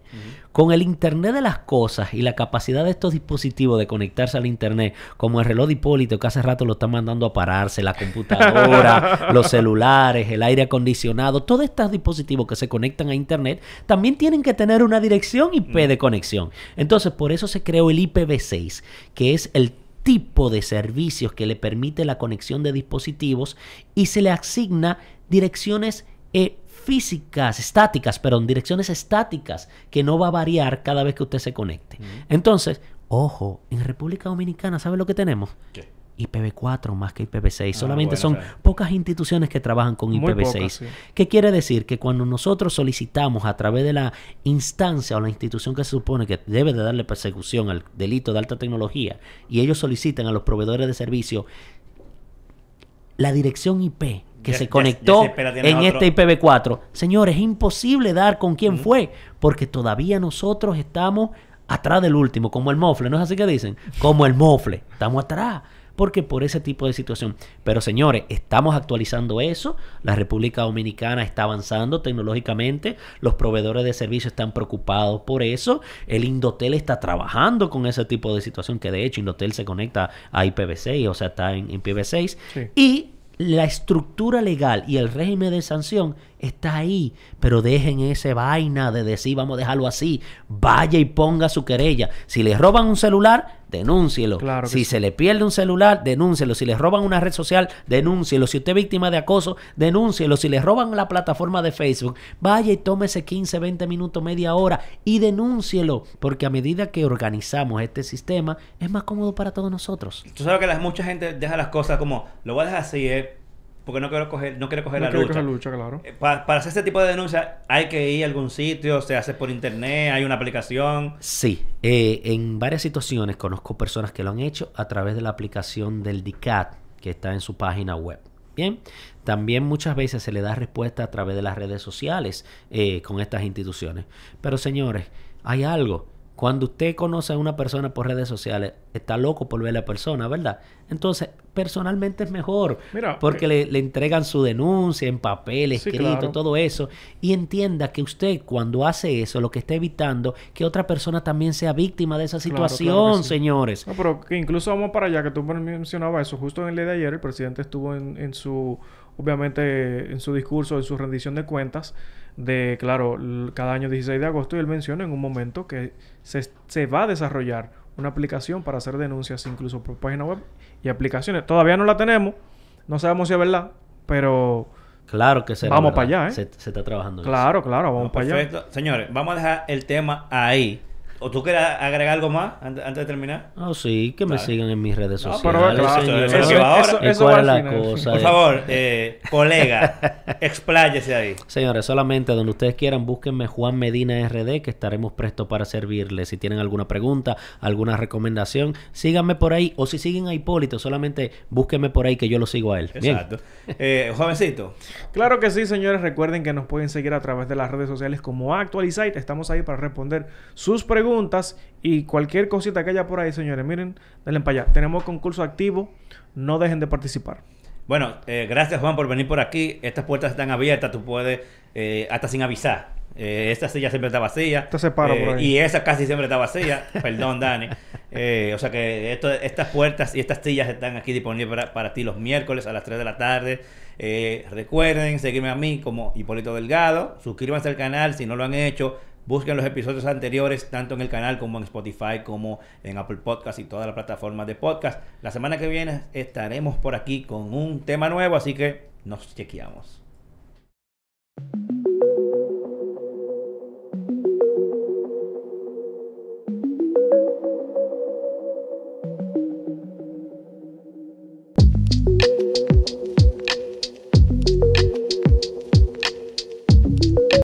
Speaker 3: Con el Internet de las cosas y la capacidad de estos dispositivos de conectarse al Internet, como el reloj de Hipólito que hace rato lo está mandando a pararse, la computadora, <laughs> los celulares, el aire acondicionado, todos estos dispositivos que se conectan a Internet también tienen que tener una dirección IP de conexión. Entonces, por eso se creó el IPv6, que es el tipo de servicios que le permite la conexión de dispositivos y se le asigna direcciones eh, físicas, estáticas, perdón, direcciones estáticas que no va a variar cada vez que usted se conecte. Entonces, ojo, en República Dominicana, ¿sabe lo que tenemos?
Speaker 2: ¿Qué?
Speaker 3: IPv4 más que IPv6. Solamente
Speaker 2: bueno,
Speaker 3: son pocas instituciones que trabajan con
Speaker 1: Muy
Speaker 3: IPv6.
Speaker 1: pocas, sí.
Speaker 3: ¿Qué quiere decir? Que cuando nosotros solicitamos a través de la instancia o la institución que se supone que debe de darle persecución al delito de alta tecnología y ellos solicitan a los proveedores de servicio la dirección IP que
Speaker 2: Ya-
Speaker 3: se conectó
Speaker 2: ya se
Speaker 3: en
Speaker 2: otro-
Speaker 3: este IPv4, señores, es imposible dar con quién fue porque todavía nosotros estamos atrás del último, como el mofle, ¿no es así que dicen? Como el mofle, estamos atrás. Porque por ese tipo de situación. Pero señores, estamos actualizando eso. La República Dominicana está avanzando tecnológicamente. Los proveedores de servicios están preocupados por eso. El Indotel está trabajando con ese tipo de situación. Que de hecho Indotel se conecta a IPv6, o sea, está en, en IPv6.
Speaker 1: Sí.
Speaker 3: Y la estructura legal y el régimen de sanción está ahí. Pero dejen ese vaina de decir vamos a dejarlo así. Vaya y ponga su querella. Si le roban un celular, denúncielo.
Speaker 1: Claro
Speaker 3: si
Speaker 1: sí.
Speaker 3: se le pierde un celular, denúncielo. Si le roban una red social, denúncielo. Si usted es víctima de acoso, denúncielo. Si le roban la plataforma de Facebook, vaya y tómese 15, 20 minutos, media hora y denúncielo. Porque a medida que organizamos este sistema, es más cómodo para todos nosotros.
Speaker 2: Tú sabes que la- mucha gente deja las cosas como, lo voy a dejar así, eh, porque no quiero coger, no quiero coger
Speaker 1: No
Speaker 2: la
Speaker 1: quiero
Speaker 2: lucha.
Speaker 1: coger lucha, claro.
Speaker 2: Eh, pa- para hacer este tipo de denuncia hay que ir a algún sitio, se hace por internet, hay una aplicación.
Speaker 3: Sí, eh, en varias situaciones conozco personas que lo han hecho a través de la aplicación del DICAT que está en su página web. Bien, también muchas veces se le da respuesta a través de las redes sociales eh, con estas instituciones. Pero señores, hay algo. Cuando usted conoce a una persona por redes sociales, está loco por ver a la persona, ¿verdad? Entonces, personalmente es mejor.
Speaker 1: Mira,
Speaker 3: porque
Speaker 1: eh,
Speaker 3: le, le entregan su denuncia en papel,
Speaker 1: Sí,
Speaker 3: escrito,
Speaker 1: claro.
Speaker 3: todo eso. Y entienda que usted, cuando hace eso, lo que está evitando que otra persona también sea víctima de esa
Speaker 1: Claro, claro que
Speaker 3: situación,
Speaker 1: sí.
Speaker 3: señores.
Speaker 1: No, pero que incluso vamos para allá, que tú mencionabas eso. Justo en el día de ayer, el presidente estuvo en, en su, obviamente, en su discurso, en su rendición de cuentas, de, claro, cada año 16 de agosto, y él menciona en un momento que se, se va a desarrollar una aplicación para hacer denuncias incluso por página web y aplicaciones. Todavía no la tenemos, no sabemos si es verdad, pero
Speaker 3: Claro que será
Speaker 1: Vamos
Speaker 3: verdad.
Speaker 1: para allá, ¿eh?
Speaker 3: Se, se está trabajando en eso.
Speaker 1: claro, claro, vamos
Speaker 2: No,
Speaker 1: para allá.
Speaker 2: perfecto. Señores, vamos a dejar el tema ahí. ¿O tú quieres agregar algo más antes, antes de terminar?
Speaker 3: Oh, sí, que me sigan en mis redes
Speaker 2: No,
Speaker 3: sociales.
Speaker 2: pero claro,
Speaker 3: señor.
Speaker 2: eso- eso-
Speaker 3: ¿Y
Speaker 1: eso
Speaker 3: cuál
Speaker 1: va
Speaker 3: es
Speaker 1: al
Speaker 3: la
Speaker 1: final.
Speaker 3: cosa?
Speaker 2: Por
Speaker 3: Eh,
Speaker 2: favor, eh, colega, <laughs> expláyese ahí.
Speaker 3: Señores, solamente donde ustedes quieran, búsquenme Juan Medina RD, que estaremos prestos para servirles. Si tienen alguna pregunta, alguna recomendación, síganme por ahí. O si siguen a Hipólito, solamente búsquenme por ahí que yo lo sigo a él. Bien.
Speaker 2: Exacto. Eh, jovencito,
Speaker 1: Claro que sí, señores. Recuerden que nos pueden seguir a través de las redes sociales como Actualizite. Estamos ahí para responder sus preguntas y cualquier cosita que haya por ahí, señores. Miren, denle para allá. Tenemos concurso activo. No dejen de participar.
Speaker 2: Bueno, eh, gracias Juan por venir por aquí. Estas puertas están abiertas, tú puedes, eh, hasta sin avisar. Eh, esta silla siempre está vacía.
Speaker 1: Se para
Speaker 2: Eh,
Speaker 1: por ahí.
Speaker 2: Y esa casi siempre está vacía. <laughs> Perdón, Dani. Eh, o sea que esto, estas puertas y estas sillas están aquí disponibles para, para ti los miércoles a las 3 de la tarde. Eh, recuerden seguirme a mí como Hipólito Delgado. Suscríbanse al canal si no lo han hecho. Busquen los episodios anteriores, tanto en el canal como en Spotify, como en Apple Podcast y todas las plataformas de podcast. La semana que viene estaremos por aquí con un tema nuevo, así que nos chequeamos.